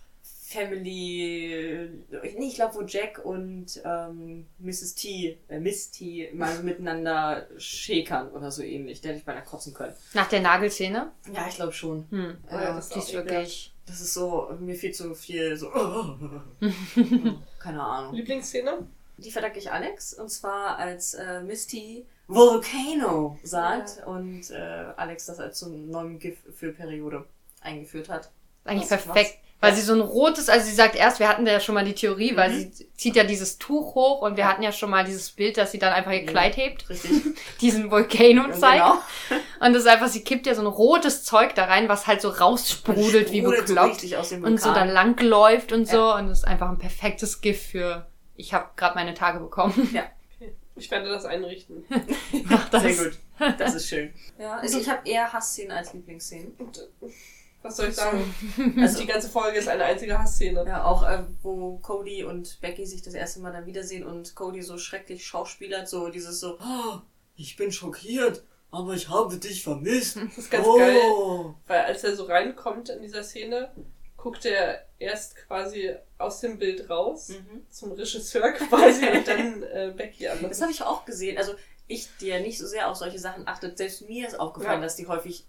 Family. Nee, ich glaube, wo Jack und ähm, Mrs. T, äh, Miss T mal so miteinander schäkern oder so ähnlich. Der hätte ich beinahe kotzen können. Nach der Nagelszene? Ja, ich glaube schon. Hm. Oh ja, Ja, das ist wirklich. Das ist so, mir viel zu viel so. Keine Ahnung. Lieblingsszene? Die verdacke ich Alex und zwar als äh, Misty Volcano sagt und äh, Alex das als so einen neuen GIF für Periode eingeführt hat. Eigentlich Was- perfekt. was? Weil sie so ein rotes, also sie sagt erst, wir hatten ja schon mal die Theorie, weil Mhm. sie zieht ja dieses Tuch hoch und wir Ja. hatten ja schon mal dieses Bild, dass sie dann einfach ihr Ja. Kleid hebt, Richtig. diesen Volcano zeigt. Genau. Und das ist einfach, sie kippt ja so ein rotes Zeug da rein, was halt so raussprudelt wie Sprudelt so bekloppt dem und so dann lang läuft und so. Und das ist einfach ein perfektes Gift für, ich habe gerade meine Tage bekommen. Ich werde das einrichten. Mach das. Sehr gut. Das ist schön. Ja, also ich habe eher Hassszenen als Lieblingsszenen. Was soll ich sagen? Also die ganze Folge ist eine einzige Hassszene. ja, auch äh, wo Cody und Becky sich das erste Mal dann wiedersehen und Cody so schrecklich schauspielert, so dieses so, "Ah, ich bin schockiert, aber ich habe dich vermisst. Das ist ganz oh. geil. Weil als er so reinkommt in dieser Szene, guckt er erst quasi aus dem Bild raus Mhm. zum Regisseur quasi und dann äh, Becky an. Das habe ich auch gesehen. Also ich, die ja nicht so sehr auf solche Sachen achtet, selbst mir ist aufgefallen, Ja. dass die häufig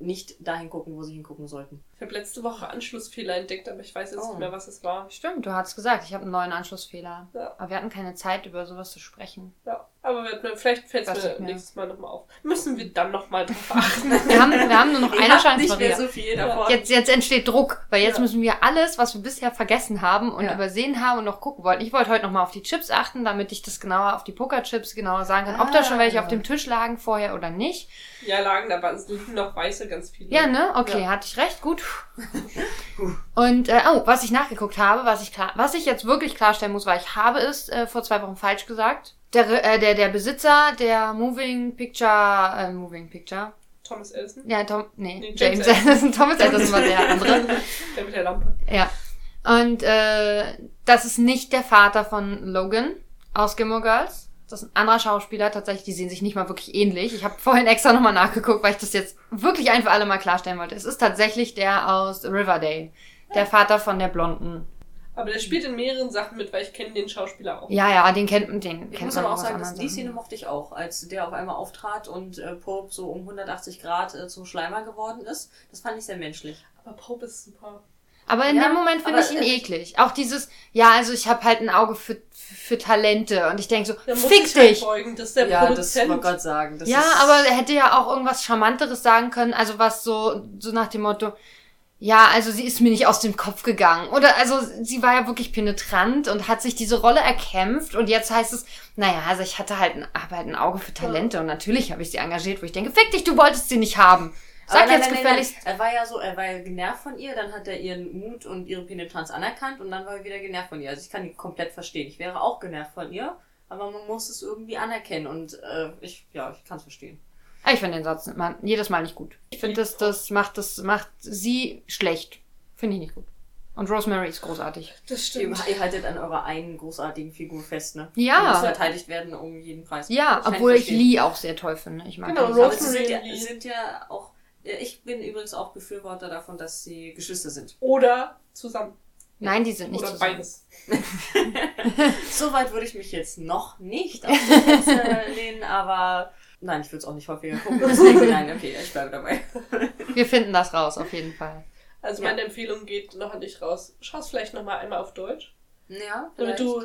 nicht dahin gucken, wo sie hingucken sollten. Ich habe letzte Woche Anschlussfehler entdeckt, aber ich weiß jetzt Oh. nicht mehr, was es war. Stimmt, du hast gesagt, ich habe einen neuen Anschlussfehler. Ja. Aber wir hatten keine Zeit, über sowas zu sprechen. Ja, aber wir, vielleicht fällt es mir nächstes Mal nochmal auf. Müssen wir dann nochmal drauf achten. Wir haben, wir haben nur noch eine Chance, nicht mehr so viel davon. Jetzt, jetzt entsteht Druck, weil jetzt Ja. müssen wir alles, was wir bisher vergessen haben und Ja. übersehen haben und noch gucken wollten. Ich wollte heute nochmal auf die Chips achten, damit ich das genauer auf die Pokerchips genauer sagen kann, ob da schon welche Ah. auf dem Tisch lagen vorher oder nicht. Ja, lagen da, waren noch weiße ganz viele. Ja, ne? Okay, Ja. hatte ich recht, gut. Und äh, oh, was ich nachgeguckt habe, was ich klar, was ich jetzt wirklich klarstellen muss, weil ich habe es äh, vor zwei Wochen falsch gesagt. Der, äh, der, der Besitzer der Moving Picture, äh, Moving Picture, Thomas Ellison. ja, Tom, nee, Nee, James, James Anderson, Thomas Anderson war der andere. Der mit der Lampe. Ja. Und äh, das ist nicht der Vater von Logan aus Gilmore Girls. Das ist ein anderer Schauspieler tatsächlich, die sehen sich nicht mal wirklich ähnlich. Ich habe vorhin extra nochmal nachgeguckt, weil ich das jetzt wirklich ein für alle Mal klarstellen wollte. Es ist tatsächlich der aus Riverdale. Der Vater von der Blonden. Aber der spielt in mehreren Sachen mit, weil ich kenne den Schauspieler auch. Ja, ja, den kennt, den Ich kennt muss man aber auch sagen, dass die Szene mochte ich auch, als der auf einmal auftrat und äh, Pope so um 180 Grad äh, zum Schleimer geworden ist. Das fand ich sehr menschlich. Aber Pope ist super. Aber in Ja, dem Moment finde ich ihn eklig. Auch dieses, ja, also ich habe halt ein Auge für, für Talente. Und ich denke so, Der muss fick sich halt dich! beugen. Das ist der ja, das Produzent. wollte Gott sagen. Das ja, ist, aber er hätte ja auch irgendwas Charmanteres sagen können, also was so, so nach dem Motto, ja, also sie ist mir nicht aus dem Kopf gegangen. Oder also sie war ja wirklich penetrant und hat sich diese Rolle erkämpft und jetzt heißt es, naja, also ich hatte halt ein, habe halt ein Auge für Talente und natürlich habe ich sie engagiert, wo ich denke, fick dich, du wolltest sie nicht haben. Sag Aber nein, jetzt nein, gefälligst. nein. Er war ja so, er war ja genervt von ihr, dann hat er ihren Mut und ihre Penetranz anerkannt und dann war er wieder genervt von ihr. Also ich kann ihn komplett verstehen. Ich wäre auch genervt von ihr, aber man muss es irgendwie anerkennen und äh, ich, ja, ich kann es verstehen. Ah, Ich finde den Satz immer, jedes Mal nicht gut. Ich finde, das, das macht das macht sie schlecht. Finde ich nicht gut. Und Rosemary ist großartig. Das stimmt. ihr haltet an eurer einen großartigen Figur fest, ne? Ja. Die muss verteidigt werden um jeden Preis. Ja, obwohl ich. Lee auch sehr toll finde. Ich mag Genau, Aber sie sind ja, Rosemary. sind ja auch. Ich bin übrigens auch Befürworter davon, dass sie Geschwister sind. Oder zusammen. Nein, die sind nicht Oder zusammen. beides. Soweit würde ich mich jetzt noch nicht auf die Fenster lehnen, aber nein, ich würde es auch nicht häufiger gucken. Deswegen, nein, okay, ich bleibe dabei. Wir finden das raus, auf jeden Fall. Also Ja. meine Empfehlung geht noch an dich raus. Schau es vielleicht nochmal einmal auf Deutsch, Ja, damit vielleicht. du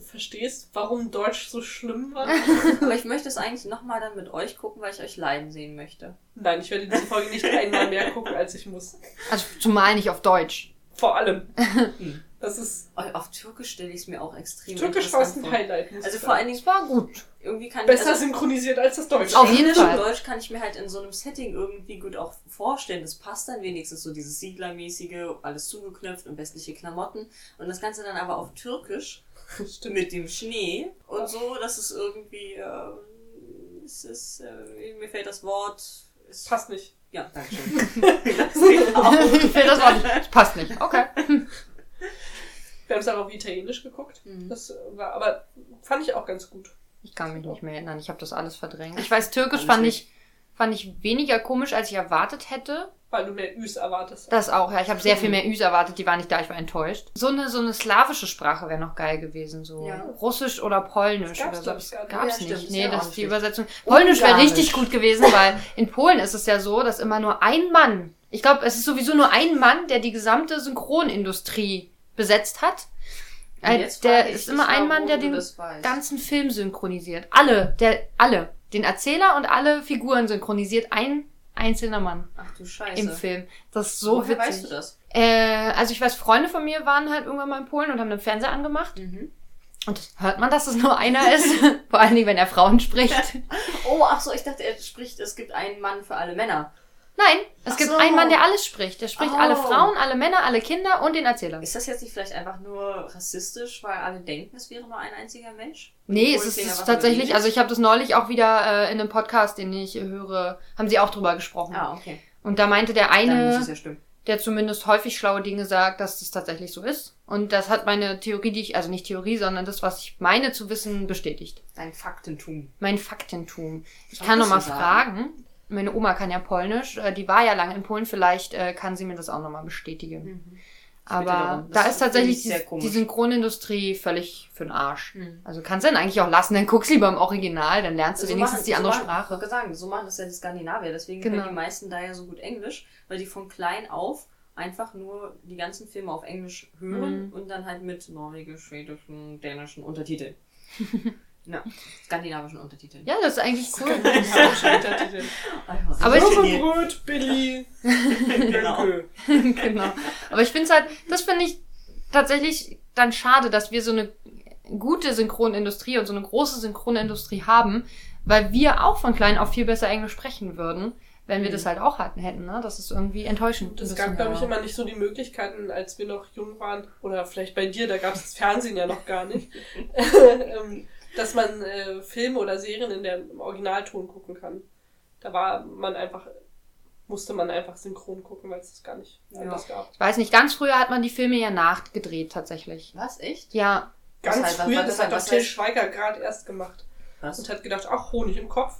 verstehst, warum Deutsch so schlimm war. Aber ich möchte es eigentlich nochmal dann mit euch gucken, weil ich euch leiden sehen möchte. Nein, ich werde diese Folge nicht einmal mehr gucken, als ich muss. Also zumal nicht auf Deutsch. Vor allem. Das ist Auf Türkisch stelle ich es mir auch extrem Türkisch war es ein vor. Highlight. Also vor allen. Dingen, Das war gut. Irgendwie kann besser ich... Also, synchronisiert als das Deutsche. Auf jeden Englisch Fall. und Deutsch kann ich mir halt in so einem Setting irgendwie gut auch vorstellen. Das passt dann wenigstens so dieses Siedlermäßige, alles zugeknöpft und westliche Klamotten. Und das Ganze dann aber auf Türkisch Stimmt. mit dem Schnee und so, dass es irgendwie, äh, es ist, äh, mir fällt das Wort, es Passt nicht. Ja, danke schön. das finde das Wort nicht. Passt nicht. Okay. Wir haben es auch auf Italienisch geguckt. Mhm. Das war, aber fand ich auch ganz gut. Ich kann mich nicht mehr erinnern. Ich habe das alles verdrängt. Ich weiß, Türkisch fand ich, fand ich weniger komisch, als ich erwartet hätte. Weil du mehr Üs erwartest. Das auch, ja. Ich habe sehr viel mehr Üs erwartet, die waren nicht da, ich war enttäuscht. So eine, so eine slawische Sprache wäre noch geil gewesen. So Ja. Russisch oder Polnisch Das gab's, oder so. Das gab's Ja, nicht. stimmt, nee, das ist die Übersetzung. Polnisch wäre richtig gut gewesen, weil in Polen ist es ja so, dass immer nur ein Mann, ich glaube, es ist sowieso nur ein Mann, der die gesamte Synchronindustrie besetzt hat. Äh, jetzt Der ist immer ein Mann, der den ganzen Film synchronisiert. Alle, der, alle. Den Erzähler und alle Figuren synchronisiert ein einzelner Mann Ach du Scheiße. im Film. Das ist so Woher witzig. weißt du das? Äh, also ich weiß, Freunde von mir waren halt irgendwann mal in Polen und haben den Fernseher angemacht. Mhm. Und hört man, dass es nur einer ist. Vor allen Dingen, wenn er Frauen spricht. Oh, ach so, ich dachte, er spricht, es gibt einen Mann für alle Männer. Nein, es Ach gibt so. einen Mann, der alles spricht. Der spricht Oh. alle Frauen, alle Männer, alle Kinder und den Erzähler. Ist das jetzt nicht vielleicht einfach nur rassistisch, weil alle denken, es wäre nur ein einziger Mensch? Nee, Obwohl es ist, es tatsächlich, also ich habe das neulich auch wieder äh, in einem Podcast, den ich höre, haben sie auch drüber gesprochen. Ah, okay. Und da meinte der eine, ja der zumindest häufig schlaue Dinge sagt, dass das tatsächlich so ist. Und das hat meine Theorie, die ich, also nicht Theorie, sondern das, was ich meine zu wissen, bestätigt. Dein Faktentum. Mein Faktentum. Ich Soll kann ich noch mal das so sagen? fragen. Meine Oma kann ja Polnisch. äh, Die war ja lange in Polen. Vielleicht äh, kann sie mir das auch noch mal bestätigen. Mhm. Aber da ist tatsächlich die, die Synchronindustrie völlig für den Arsch. Mhm. Also kannst du dann eigentlich auch lassen. Dann guckst lieber im Original. Dann lernst du So wenigstens machen- die andere so machen, Sprache. Ich sagen, so machen das ja die Skandinavier. Deswegen Genau. können die meisten da ja so gut Englisch, weil die von klein auf einfach nur die ganzen Filme auf Englisch hören Mhm. und dann halt mit norwegisch, schwedischen, dänischen Untertiteln. ja, skandinavischen Untertiteln. Ja, das ist eigentlich cool. Einfach Aber ich- genial. Brot, Billy. Genau. Genau. Aber ich finde es halt, das finde ich tatsächlich dann schade, dass wir so eine gute Synchronindustrie und so eine große Synchronindustrie haben, weil wir auch von klein auf viel besser Englisch sprechen würden, wenn wir Mhm. das halt auch hatten hätten. Ne? Das ist irgendwie enttäuschend. Es gab, glaube ich, immer nicht so die Möglichkeiten, als wir noch jung waren, oder vielleicht bei dir, da gab es das Fernsehen ja noch gar nicht, ähm, dass man äh, Filme oder Serien in der im Originalton gucken kann. Da war man einfach, musste man einfach synchron gucken, weil es das gar nicht Ja. anders gab. Ich weiß nicht, ganz früher hat man die Filme ja nachgedreht tatsächlich. Was, echt? Ja, Ganz heißt- was- früher, was- das hat doch was Till Schweiger gerade erst gemacht Was? und hat gedacht, ach, Honig im Kopf,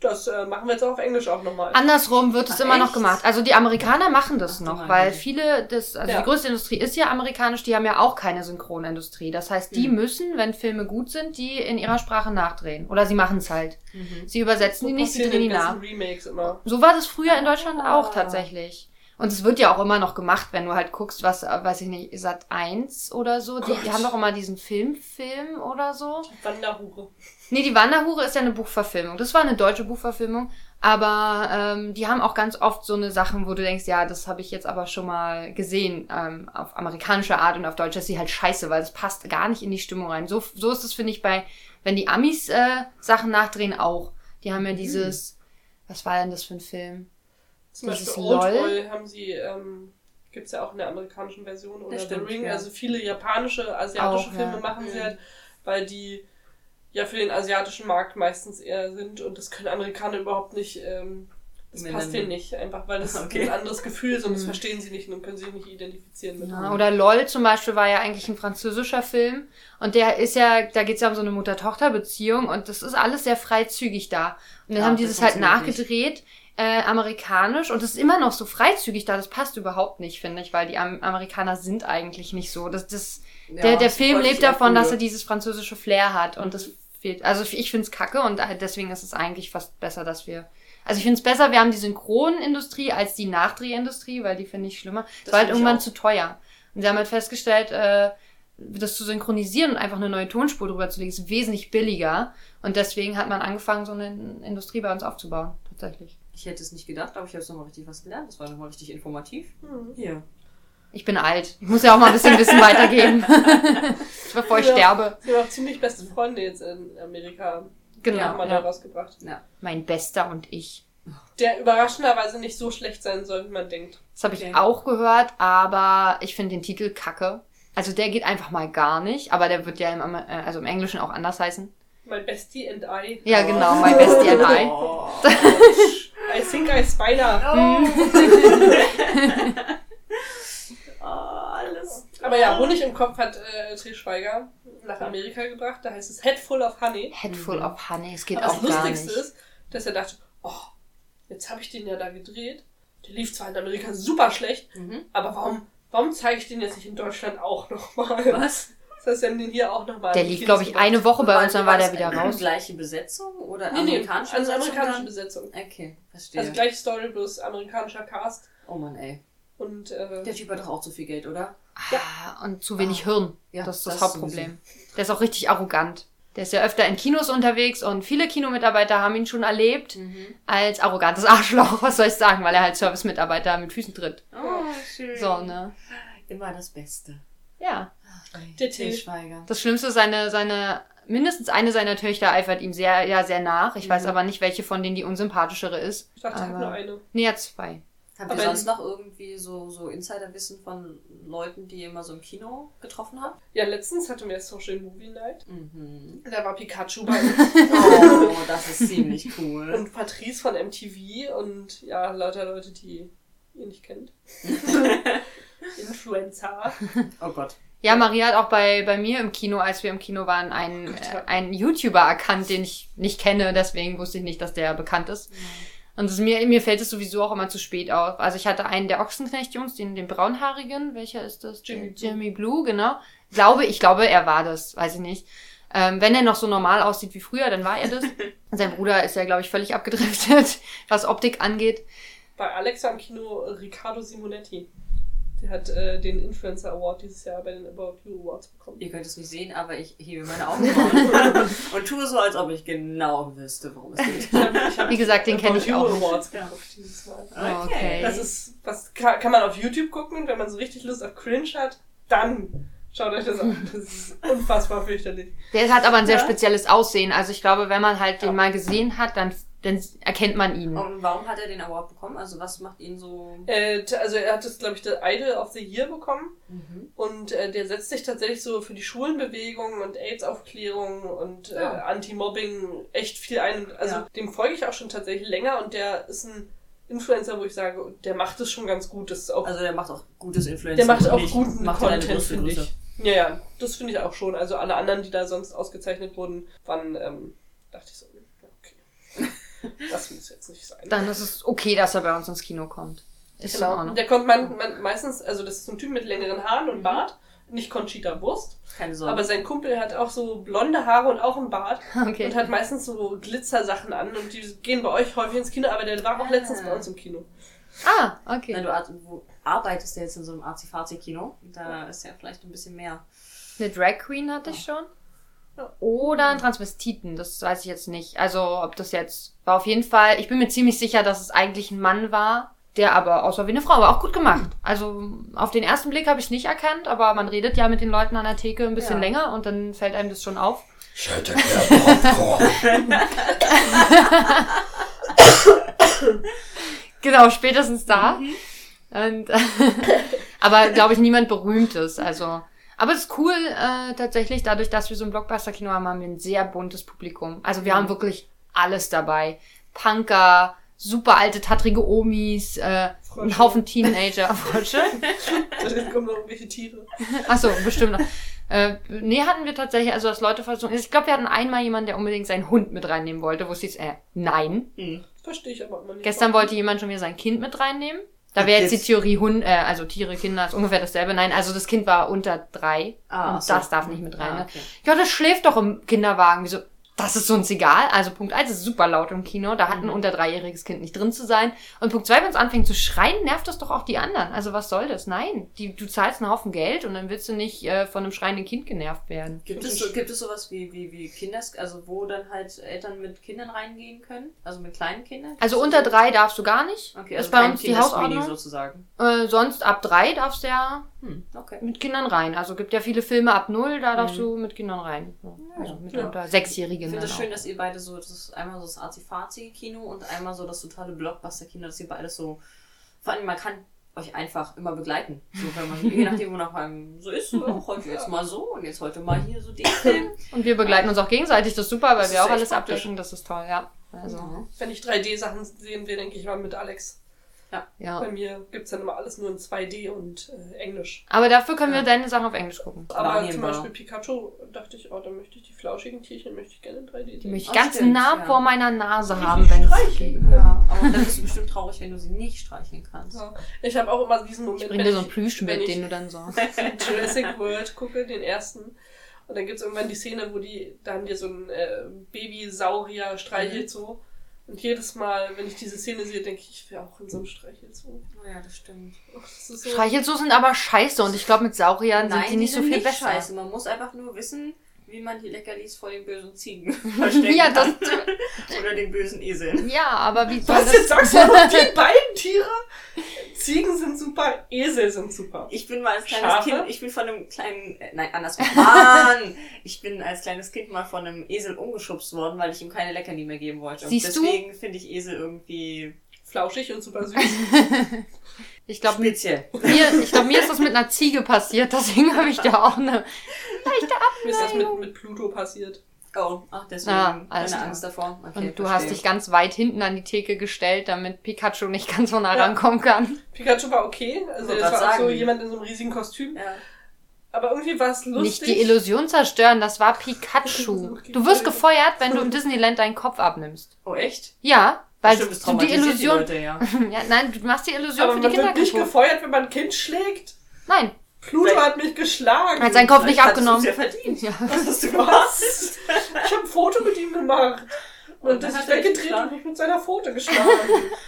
das äh, machen wir jetzt auch auf Englisch auch nochmal. andersrum wird es immer noch echt? gemacht. Also die Amerikaner machen das Ach, noch, machen weil viele, das, also Ja. die größte Industrie ist ja amerikanisch, die haben ja auch keine Synchronindustrie. Das heißt, die Mhm. müssen, wenn Filme gut sind, die in ihrer Sprache nachdrehen. Oder sie machen es halt. Mhm. Sie übersetzen die nicht, sie drehen die nach. ganzen Remakes immer. So war das früher in Deutschland Ah. auch tatsächlich. Und es wird ja auch immer noch gemacht, wenn du halt guckst, was, äh, weiß ich nicht, Sat 1 oder so. Die, die Gott. haben doch immer diesen Filmfilm oder so. Wanderhure. Nee, die Wanderhure ist ja eine Buchverfilmung. Das war eine deutsche Buchverfilmung. Aber ähm, die haben auch ganz oft so eine Sachen, wo du denkst, ja, das habe ich jetzt aber schon mal gesehen ähm, auf amerikanische Art und auf Deutsch ist sie halt scheiße, weil das passt gar nicht in die Stimmung rein. So, so ist es, finde ich, bei, wenn die Amis äh, Sachen nachdrehen, auch. Die haben ja dieses, was war denn das für ein Film? Zum Beispiel LOL. Oldboy haben sie, ähm, gibt's ja auch in der amerikanischen Version oder The stimmt, Ring. ja. Also viele japanische, asiatische Auch, Filme ja. machen sie Mhm. halt, weil die ja für den asiatischen Markt meistens eher sind und das können Amerikaner überhaupt nicht, ähm, das Wenn passt denen nicht, einfach weil das Okay. ein anderes Gefühl ist und das Mhm. verstehen sie nicht und können sich nicht identifizieren mit. Ja, oder LOL zum Beispiel war ja eigentlich ein französischer Film und der ist ja, da geht's ja um so eine Mutter-Tochter-Beziehung und das ist alles sehr freizügig da. Und dann Ja, haben die das das halt funktioniert nicht. Äh, amerikanisch und das ist immer noch so freizügig da, das passt überhaupt nicht, finde ich, weil die Am Amerikaner sind eigentlich nicht so. Das, das, Ja, der, der das Film lebt davon, dass er dieses französische Flair hat und das fehlt. Also ich find's kacke und deswegen ist es eigentlich fast besser, dass wir Also ich finde es besser, wir haben die Synchronindustrie als die Nachdrehindustrie, weil die finde ich schlimmer. Es Das war halt irgendwann auch. zu teuer. Und sie haben halt festgestellt, äh, das zu synchronisieren und einfach eine neue Tonspur drüber zu legen, ist wesentlich billiger. Und deswegen hat man angefangen, so eine Industrie bei uns aufzubauen. Tatsächlich. Ich hätte es nicht gedacht, aber ich habe jetzt nochmal richtig was gelernt. Das war nochmal richtig informativ. Hm. Hier. Ich bin alt. Ich muss ja auch mal ein bisschen Wissen weitergeben. Bevor ich Ja. sterbe. Sie haben auch ziemlich beste Freunde jetzt in Amerika. Die Genau. haben wir Ja. da rausgebracht. Mein Bester und ich. Der überraschenderweise nicht so schlecht sein soll, wie man denkt. Das habe ich Okay. auch gehört, aber ich finde den Titel kacke. Also der geht einfach mal gar nicht, aber der wird ja im, äh, also im Englischen auch anders heißen. My bestie and I. Ja, genau, My Bestie and I. Oh. I think I spider. oh, alles. Aber ja, Honig im Kopf hat äh, Til Schweiger nach Amerika gebracht. Da heißt es Head full of honey. Head full of Honey, es geht Aber das auch gar Lustigste nicht. ist, dass er dachte, oh, jetzt habe ich den ja da gedreht. Der lief zwar in Amerika super schlecht, Mhm. aber warum, warum zeige ich den jetzt nicht in Deutschland auch nochmal? Was? Das heißt, wir haben den hier auch nochmal. Der lief, glaube ich, eine Woche bei uns, dann war der wieder raus. Gleiche Besetzung oder Nee, nee, amerikanische also Besetzung? amerikanische? Besetzung. Okay, verstehe. Also gleiche Story, bloß amerikanischer Cast. oh Mann, ey. Und äh, Der Typ hat doch auch zu viel Geld, oder? Ah, und zu wenig Hirn. Ja, das ist das, das Hauptproblem. Der ist auch richtig arrogant. Der ist ja öfter in Kinos unterwegs und viele Kinomitarbeiter haben ihn schon erlebt als arrogantes Arschloch. Was soll ich sagen, weil er halt Servicemitarbeiter mit Füßen tritt. Oh, schön. So, ne? Immer das Beste. Ja. Der Til Till. Schweiger. Das Schlimmste, seine, seine, mindestens eine seiner Töchter eifert ihm sehr, ja, sehr nach. Ich weiß Mhm. aber nicht, welche von denen die unsympathischere ist. ich dachte, er hat nur eine. Nee, er hat zwei. Habt ihr Aber sonst noch irgendwie so, so Insiderwissen von Leuten, die ihr immer so im Kino getroffen habt? Ja, letztens hatten wir Social Movie Night. Mhm. Da war Pikachu bei uns. Oh, das ist ziemlich cool. und Patrice von MTV und ja, lauter Leute, die ihr nicht kennt. Influencer. Oh Gott. Ja, Maria hat auch bei, bei mir im Kino, als wir im Kino waren, einen, äh, einen YouTuber erkannt, den ich nicht kenne, deswegen wusste ich nicht, dass der bekannt ist. Und mir, mir fällt es sowieso auch immer zu spät auf. Also ich hatte einen der Ochsenknecht-Jungs, den, den braunhaarigen, welcher ist das? Jimmy Jimmy Blue, genau. Glaube, ich glaube, er war das, weiß ich nicht. Ähm, wenn er noch so normal aussieht wie früher, dann war er das. Sein Bruder ist ja, glaube ich, völlig abgedriftet, was Optik angeht. Bei Alexa im Kino Riccardo Simonetti. Der hat äh, den Influencer Award dieses Jahr bei den About You Awards bekommen. Ihr könnt es nicht sehen, aber ich hebe meine Augenbrauen und tue so, als ob ich genau wüsste, worum es geht. Ich hab- ich hab Wie gesagt, den About kenn ich You auch nicht. Awards gekauft dieses Mal. Oh, okay. Das ist, was kann, kann man auf YouTube gucken und wenn man so richtig Lust auf Cringe hat, dann schaut euch das an. Das ist unfassbar fürchterlich. Der hat aber ein sehr Ja. spezielles Aussehen. Also ich glaube, wenn man halt den Ja. mal gesehen hat, dann, dann erkennt man ihn. Und warum hat er den Award bekommen? Also was macht ihn so... Äh, also er hat das, glaube ich, der Idol of the Year bekommen. Mhm. Und äh, der setzt sich tatsächlich so für die Schulenbewegung und AIDS-Aufklärung und äh, Ja. Anti-Mobbing echt viel ein. Also Ja. dem folge ich auch schon tatsächlich länger und der ist ein Influencer, wo ich sage, der macht es schon ganz gut. Das ist auch, Also der macht auch gutes Influencer. der macht auch guten macht Content, finde ich. Ja, ja, das finde ich auch schon. Also alle anderen, die da sonst ausgezeichnet wurden, waren, ähm, dachte ich so. Das muss jetzt nicht sein. Dann ist es okay, dass er bei uns ins Kino kommt. Ist in Genau. Ordnung. Der kommt man, man, meistens, also das ist so ein Typ mit längeren Haaren und Mhm. Bart, nicht Conchita Wurst. Keine Sorge. Aber sein Kumpel hat auch so blonde Haare und auch einen Bart Okay. und hat meistens so Glitzersachen an und die gehen bei euch häufig ins Kino, aber der war auch Ah. letztens bei uns im Kino. Ah, Na, okay. du ar- wo arbeitest ja jetzt in so einem Arzi-Fazi-Kino. Da ist ja vielleicht ein bisschen mehr. Eine Drag Queen hatte ich schon. Oder ein Transvestiten, das weiß ich jetzt nicht. Also, ob das jetzt war auf jeden Fall, ich bin mir ziemlich sicher, dass es eigentlich ein Mann war, der aber aussah wie eine Frau, aber auch gut gemacht. Also, auf den ersten Blick habe ich es nicht erkannt, aber man redet ja mit den Leuten an der Theke ein bisschen Ja. länger und dann fällt einem das schon auf. Ich hätte gern Popcorn. Genau, spätestens da. Mhm. Und, aber glaube ich, niemand berühmtes. Also, aber es ist cool äh, tatsächlich, dadurch, dass wir so ein Blockbuster-Kino haben, haben wir ein sehr buntes Publikum. Also wir Mhm. haben wirklich alles dabei. Punker, super alte, tattrige Omis, äh, ein. Haufen Teenager. Frösche? Da kommen noch irgendwelche Tiere. Achso, bestimmt noch. Äh, nee, hatten wir tatsächlich, also dass Leute versuchen. Ich glaube, wir hatten einmal jemanden, der unbedingt seinen Hund mit reinnehmen wollte, wo es hieß, äh, nein. Hm. Verstehe ich aber immer nicht. Gestern wollte jemand schon wieder sein Kind mit reinnehmen. Da wäre jetzt die Theorie Hund, äh, also Tiere, Kinder ist ungefähr dasselbe. Nein, also das Kind war unter drei Ah, und so. das darf nicht mit rein. Ah, Ne? okay. Ja, das schläft doch im Kinderwagen. Wieso? Das ist uns egal. Also Punkt eins ist super laut im Kino. Da hat ein Mhm. unter dreijähriges Kind nicht drin zu sein. Und Punkt zwei, wenn es anfängt zu schreien, nervt das doch auch die anderen. Also was soll das? Nein. Die, du zahlst einen Haufen Geld und dann willst du nicht äh, von einem schreienden Kind genervt werden. Gibt es, so, gibt es sowas wie, wie, wie Kinders, also wo dann halt Eltern mit Kindern reingehen können? Also mit kleinen Kindern? Also unter drei darfst du gar nicht. Okay, ist also bei kein uns die Hausordnung. sozusagen. Äh, sonst ab drei darfst du ja Hm, okay. mit Kindern rein. Also gibt ja viele Filme ab null, da darfst Mhm. du mit Kindern rein. So, Also mit Ja. unter Ich Sechsjährigen. finde dann es auch. schön, dass ihr beide so, das ist einmal so das Arzi-Fazi-Kino und einmal so das totale Blockbuster-Kino, dass ihr beides so, vor allem man kann euch einfach immer begleiten. So, wenn man, je nachdem, wo nach einem so ist, so, auch heute jetzt mal so und jetzt heute mal hier so den Film. Und wir begleiten uns auch gegenseitig, das ist super, weil Das wir auch alles praktisch. abdecken, das ist toll, ja. Also, Wenn ich 3D-Sachen sehen will, denke ich mal mit Alex. Ja. Bei mir gibt's dann immer alles nur in 2D und äh, Englisch. Aber dafür können wir Ja. deine Sachen auf Englisch gucken. Aber zum Wahrnehmbar. Beispiel Pikachu dachte ich, oh, da möchte ich die flauschigen Tierchen möchte ich gerne in 3D Die sehen. möchte ich Oh, ganz stimmt, nah ja. vor meiner Nase Richtig haben, wenn es geht. Ja. Aber dann bist du bestimmt traurig, wenn du sie nicht streicheln kannst. Ja. Ich habe auch immer diesen Moment, Ich bring dir so einen Plüsch mit, den du dann so. Jurassic World gucke, den ersten. Und dann gibt's irgendwann die Szene, wo die, da haben die so ein äh, Baby-Saurier streichelt so. Und jedes Mal, wenn ich diese Szene sehe, denke ich, ich wäre auch in so einem Streichelzoo. Oh ja, das stimmt. Ach, das so. Streichelzoos sind aber scheiße und ich glaube, mit Sauriern sind die nicht so viel besser. scheiße. Man muss einfach nur wissen, wie man die Leckerlis vor den bösen Ziegen verstecken Ja, das. Oder den bösen Eseln. ja, aber wie soll Was, das... jetzt sagst du noch die beiden Tiere? Ziegen sind super, Esel sind super. Ich bin mal als kleines Schafe? Kind, ich bin von einem kleinen, äh, nein, andersrum. Mann! Ich bin als kleines Kind mal von einem Esel umgeschubst worden, weil ich ihm keine Leckerli mehr geben wollte. Und Siehst du? deswegen finde ich Esel irgendwie Flauschig und super süß. Ich glaube, mir, ich glaub, mir ist das mit einer Ziege passiert, deswegen habe ich da auch eine... Mir ist das mit, mit Pluto passiert. Oh, ach, deswegen Ah, alles keine klar. Angst davor. Okay, Und du verstehe. hast dich ganz weit hinten an die Theke gestellt, damit Pikachu nicht ganz so nah Ja. rankommen kann. Pikachu war okay. Also das war auch so jemand in so einem riesigen Kostüm. Ja. Aber irgendwie war es lustig. Nicht die Illusion zerstören, das war Pikachu. Du wirst gefeuert, wenn du im Disneyland deinen Kopf abnimmst. Oh, echt? Ja, weil Stimmt, das du die Illusion. Leute, ja. ja, nein, du machst die Illusion Aber für man die Kinder wird nicht kaputt. gefeuert, wenn man ein Kind schlägt. Nein, Pluto hat mich geschlagen. hat seinen Kopf nicht Vielleicht abgenommen. Hast ja verdient. Ja. Was hast du gemacht? Ich habe ein Foto mit ihm gemacht. Und, Und das dann ist weggedreht und mich mit seiner Pfote geschlagen.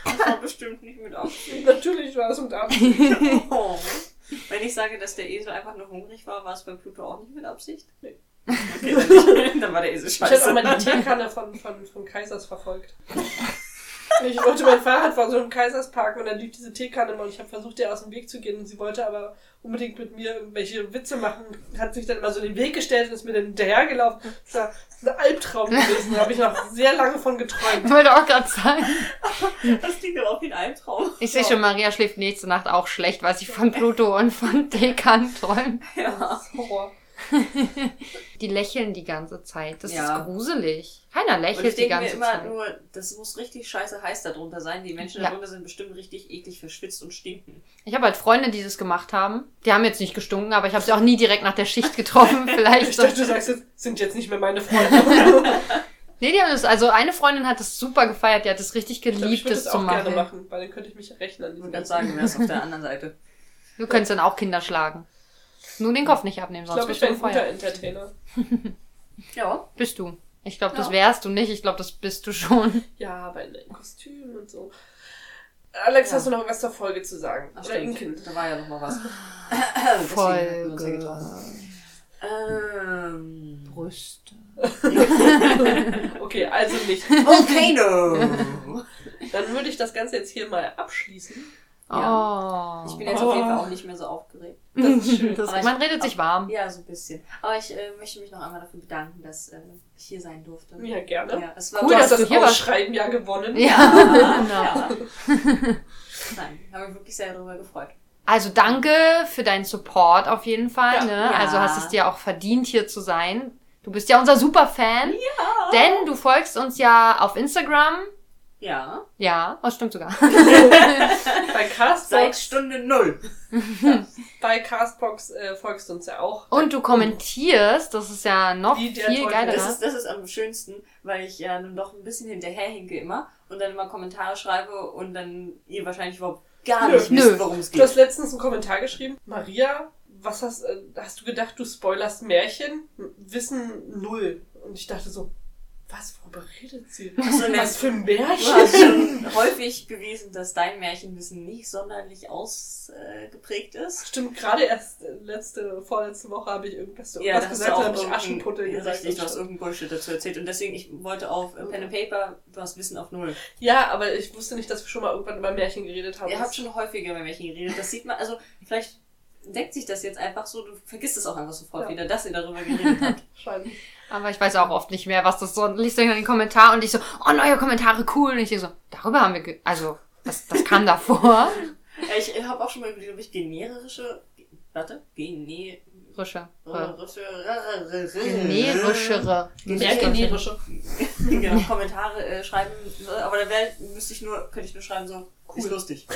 Das war bestimmt nicht mit Absicht. Natürlich war es mit Absicht. Oh. Wenn ich sage, dass der Esel einfach nur hungrig war, war es bei Pluto auch nicht mit Absicht? Nee. Okay, dann, dann war der Esel Ich hätte auch scheiße. mal die Teekanne von, von, von Kaisers verfolgt. Ich wollte mein Fahrrad vor so einem Kaiserspark und dann lief diese Teekanne immer und ich habe versucht, ihr aus dem Weg zu gehen und sie wollte aber unbedingt mit mir irgendwelche Witze machen, hat sich dann immer so in den Weg gestellt und ist mir dann hinterhergelaufen. Das war ein Albtraum gewesen, da habe ich noch sehr lange von geträumt. Ich wollte auch gerade sagen. Das klingt aber auch wie ein Albtraum. Ich sehe schon, Maria schläft nächste Nacht auch schlecht, weil sie von Pluto und von Dekan träumt. Ja. Horror. Die lächeln die ganze Zeit. Das Ja. ist gruselig. Keiner Und ich lächelt die denke mir ganze immer Zeit. nur, das muss richtig scheiße heiß darunter sein. Die Menschen Ja. darunter sind bestimmt richtig eklig verschwitzt und stinken. Ich habe halt Freunde, die das gemacht haben. Die haben jetzt nicht gestunken, aber ich habe sie auch nie direkt nach der Schicht getroffen. Vielleicht Ich dachte, du sagst jetzt, sind jetzt nicht mehr meine Freunde. Nee, die haben das, also eine Freundin hat das super gefeiert, die hat es richtig Ich, glaub, ich geliebt, würde das das zu auch machen. gerne machen, weil dann könnte ich mich rechnen. Ich würde gerade sagen, wer ist auf der anderen Seite? Du könntest dann auch Kinder schlagen. Nur den Kopf nicht abnehmen, Ich sonst glaube, ich wirst du wäre ein guter. Entertainer. Ja. Bist du. Ich glaube, das Ja. wärst du nicht. Ich glaube, das bist du schon. Ja, aber in einem Kostüm und so. Alex, Ja. hast du noch was zur Folge zu sagen? Ach, Oder stimmt. Inken? Da war ja noch mal was. Ja Folge. Ähm. Brüste. Okay, also nicht. Volcano! Dann würde ich das Ganze jetzt hier mal abschließen. Oh. Ich bin jetzt auf jeden Fall auch nicht mehr so aufgeregt. Das ist schön. Das, man redet sich warm. Ja, so ein bisschen. Aber ich äh, möchte mich noch einmal dafür bedanken, dass äh, ich hier sein durfte. Ja, gerne. Ja, es war Cool, du hast dass das du hier warst. Ausschreiben ja gewonnen. Ja, genau. ja. Nein, habe mich wirklich sehr darüber gefreut. Also danke für deinen Support auf jeden Fall. Ja. ne? Ja. Also hast es dir auch verdient, hier zu sein. Du bist ja unser Superfan. Ja. Denn du folgst uns ja auf Instagram. Ja. Ja, das stimmt sogar. Bei Seit Castbox, Stunde null. bei Castbox äh, folgst du uns ja auch. Und du kommentierst, das ist ja noch viel Teufel. geiler. Das ist, das ist am schönsten, weil ich ja dann doch ein bisschen hinterherhinke immer und dann immer Kommentare schreibe und dann ihr wahrscheinlich überhaupt gar Nö. nicht wisst, Nö. worum es Du hast geht. letztens einen Kommentar geschrieben. Maria, was hast, äh, hast du gedacht, du spoilerst Märchen? Wissen null. Und ich dachte so, Was, worüber redet sie? so, ne, Was für ein Märchen? schon häufig bewiesen, dass dein Märchenwissen nicht sonderlich ausgeprägt ist. Stimmt, gerade erst äh, letzte, vorletzte Woche habe ich irgendwas so Ja, was da hast gesagt, da habe ich Aschenputtel ja, gesagt. Richtig, du hast irgendeinen Bullshit dazu erzählt. Und deswegen, ich wollte auf äh, Pen and Paper, du hast Wissen auf Null. Ja, aber ich wusste nicht, dass wir schon mal irgendwann über Märchen geredet haben. Ihr habt schon häufiger über Märchen geredet. Das sieht man, also vielleicht deckt sich das jetzt einfach so, du vergisst es auch einfach sofort Ja. wieder, dass ihr darüber geredet habt. Wahrscheinlich. Aber ich weiß auch oft nicht mehr, was das so. Und liest dann in den Kommentar und ich so, oh, neue Kommentare, cool. Und ich so, darüber haben wir, ge also, das, das kam davor. Ja, ich habe auch schon mal überlegt, ob ich generische, warte, gene, Rische. generischere, generische. genau, Kommentare äh, schreiben, aber da wär, müsste ich nur, könnte ich nur schreiben so, cool, lustig.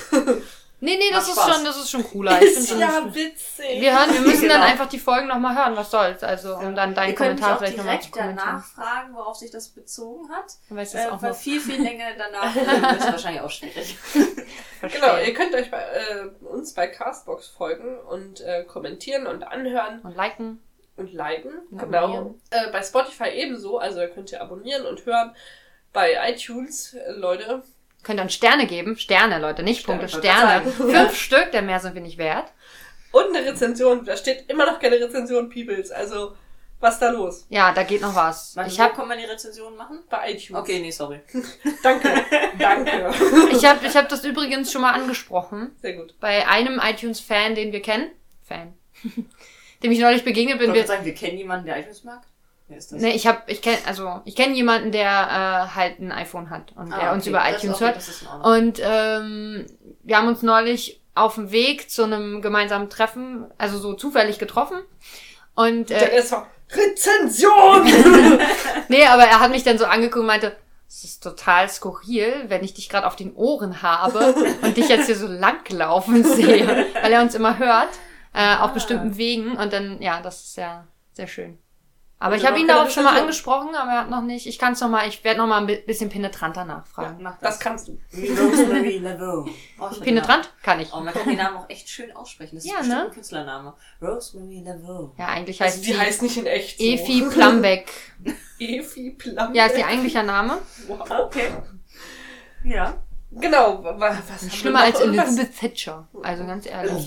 Nee, nee, das ist Spaß. schon, das ist schon cooler. Ich Ist schon, ja witzig. wir hören, wir müssen dann Genau. einfach die Folgen nochmal hören, was soll's. Also, um dann deinen Kommentar auch vielleicht nochmal zu direkt kommentieren. danach fragen, worauf sich das bezogen hat. Dann weiß ich Äh, auch weil noch. viel, viel länger danach ist wahrscheinlich auch schwierig. Genau, ihr könnt euch bei, äh, uns bei Castbox folgen und äh, kommentieren und anhören Und liken. und liken. Und genau. Äh, bei Spotify ebenso, also ihr könnt ihr abonnieren und hören. Bei iTunes, äh, Leute, Könnt ihr uns Sterne geben. Sterne, Leute, nicht Sterne, Punkte, ich Sterne. Fünf Stück, denn mehr sind wir nicht wert. und eine Rezension. Da steht immer noch keine Rezension, Peoples. Also, was da los? Ja, da geht noch was. Warte, Ich wo habe kann man die Rezension machen? Bei iTunes. Okay, nee, sorry. Danke. Danke. ich hab, ich hab das übrigens schon mal angesprochen. Sehr gut. Bei einem iTunes-Fan, den wir kennen. Fan. dem ich neulich begegnet Ich bin. wollte Wir, sagen, wir kennen jemanden, der iTunes mag. Wer ist das? ne, ich hab, ich kenn, also, ich kenne jemanden, der äh, halt ein iPhone hat und Ah, der uns okay, über das ist iTunes okay, hört. Und ähm, wir haben uns neulich auf dem Weg zu einem gemeinsamen Treffen, also so zufällig getroffen. Und Der äh, ist so, Rezension! nee, aber er hat mich dann so angeguckt und meinte, es ist total skurril, wenn ich dich gerade auf den Ohren habe und dich jetzt hier so langlaufen sehe, weil er uns immer hört äh, auf Ah. bestimmten Wegen und dann, ja, das ist ja sehr schön. Aber ich habe ihn darauf schon mal angesprochen, aber er hat noch nicht. Ich kann es noch mal, ich werde noch mal ein bi- bisschen penetranter nachfragen. Mach Das kannst du. Rosemary Laveau. Oh, Penetrant kann ich. Oh, man kann den Namen auch echt schön aussprechen. Das ist Ja, bestimmt ne? ein Künstlername. Rosemary Laveau. Ja, eigentlich heißt Also, die sie heißt nicht in echt so. Efi Plumbeck. Efi Plum. Ja, ist ihr eigentlicher Name. Wow. Okay. Ja. Genau. wa- wa- Was Schlimmer als Irgendwas- Elizabeth Thatcher. Also ganz ehrlich.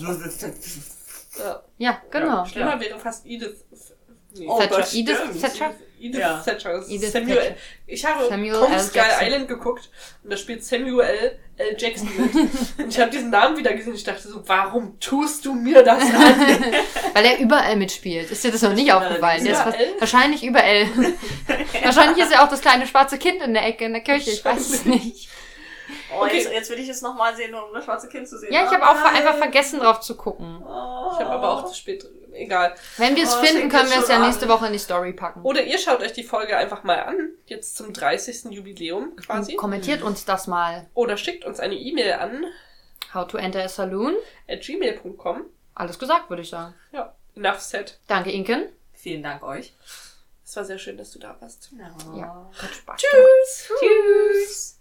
Ja. Ja, genau. Schlimmer wäre fast Edith. Nee. Oh, Thatcher. Edith. Thatcher? Edith Ja. Thatcher. Edith Samuel. Thatcher. Ich habe Samuel Kong Jackson. Island geguckt und da spielt Samuel L. Jackson mit. und ich habe diesen Namen wieder gesehen und ich dachte so, warum tust du mir das an? Weil er überall mitspielt. Ist dir das noch nicht aufgefallen? Der ist wahrscheinlich überall. wahrscheinlich ist er auch das kleine schwarze Kind in der Ecke in der Kirche. Ich weiß es nicht. Oh, Okay. jetzt, jetzt will ich es nochmal sehen, um das schwarze Kind zu sehen. Ja, ich habe auch ver- einfach vergessen drauf zu gucken. Oh. Ich habe aber auch zu spät. Egal. Wenn wir es Oh, finden, können wir es ja an. nächste Woche in die Story packen. Oder ihr schaut euch die Folge einfach mal an, jetzt zum 30. Jubiläum quasi. Und kommentiert uns das mal. Oder schickt uns eine E-Mail an How to enter a saloon. at gmail.com. Alles gesagt, würde ich sagen. Ja, enough said. Danke, Inken. Vielen Dank euch. Es war sehr schön, dass du da warst. Ja, hat Spaß gemacht. Tschüss!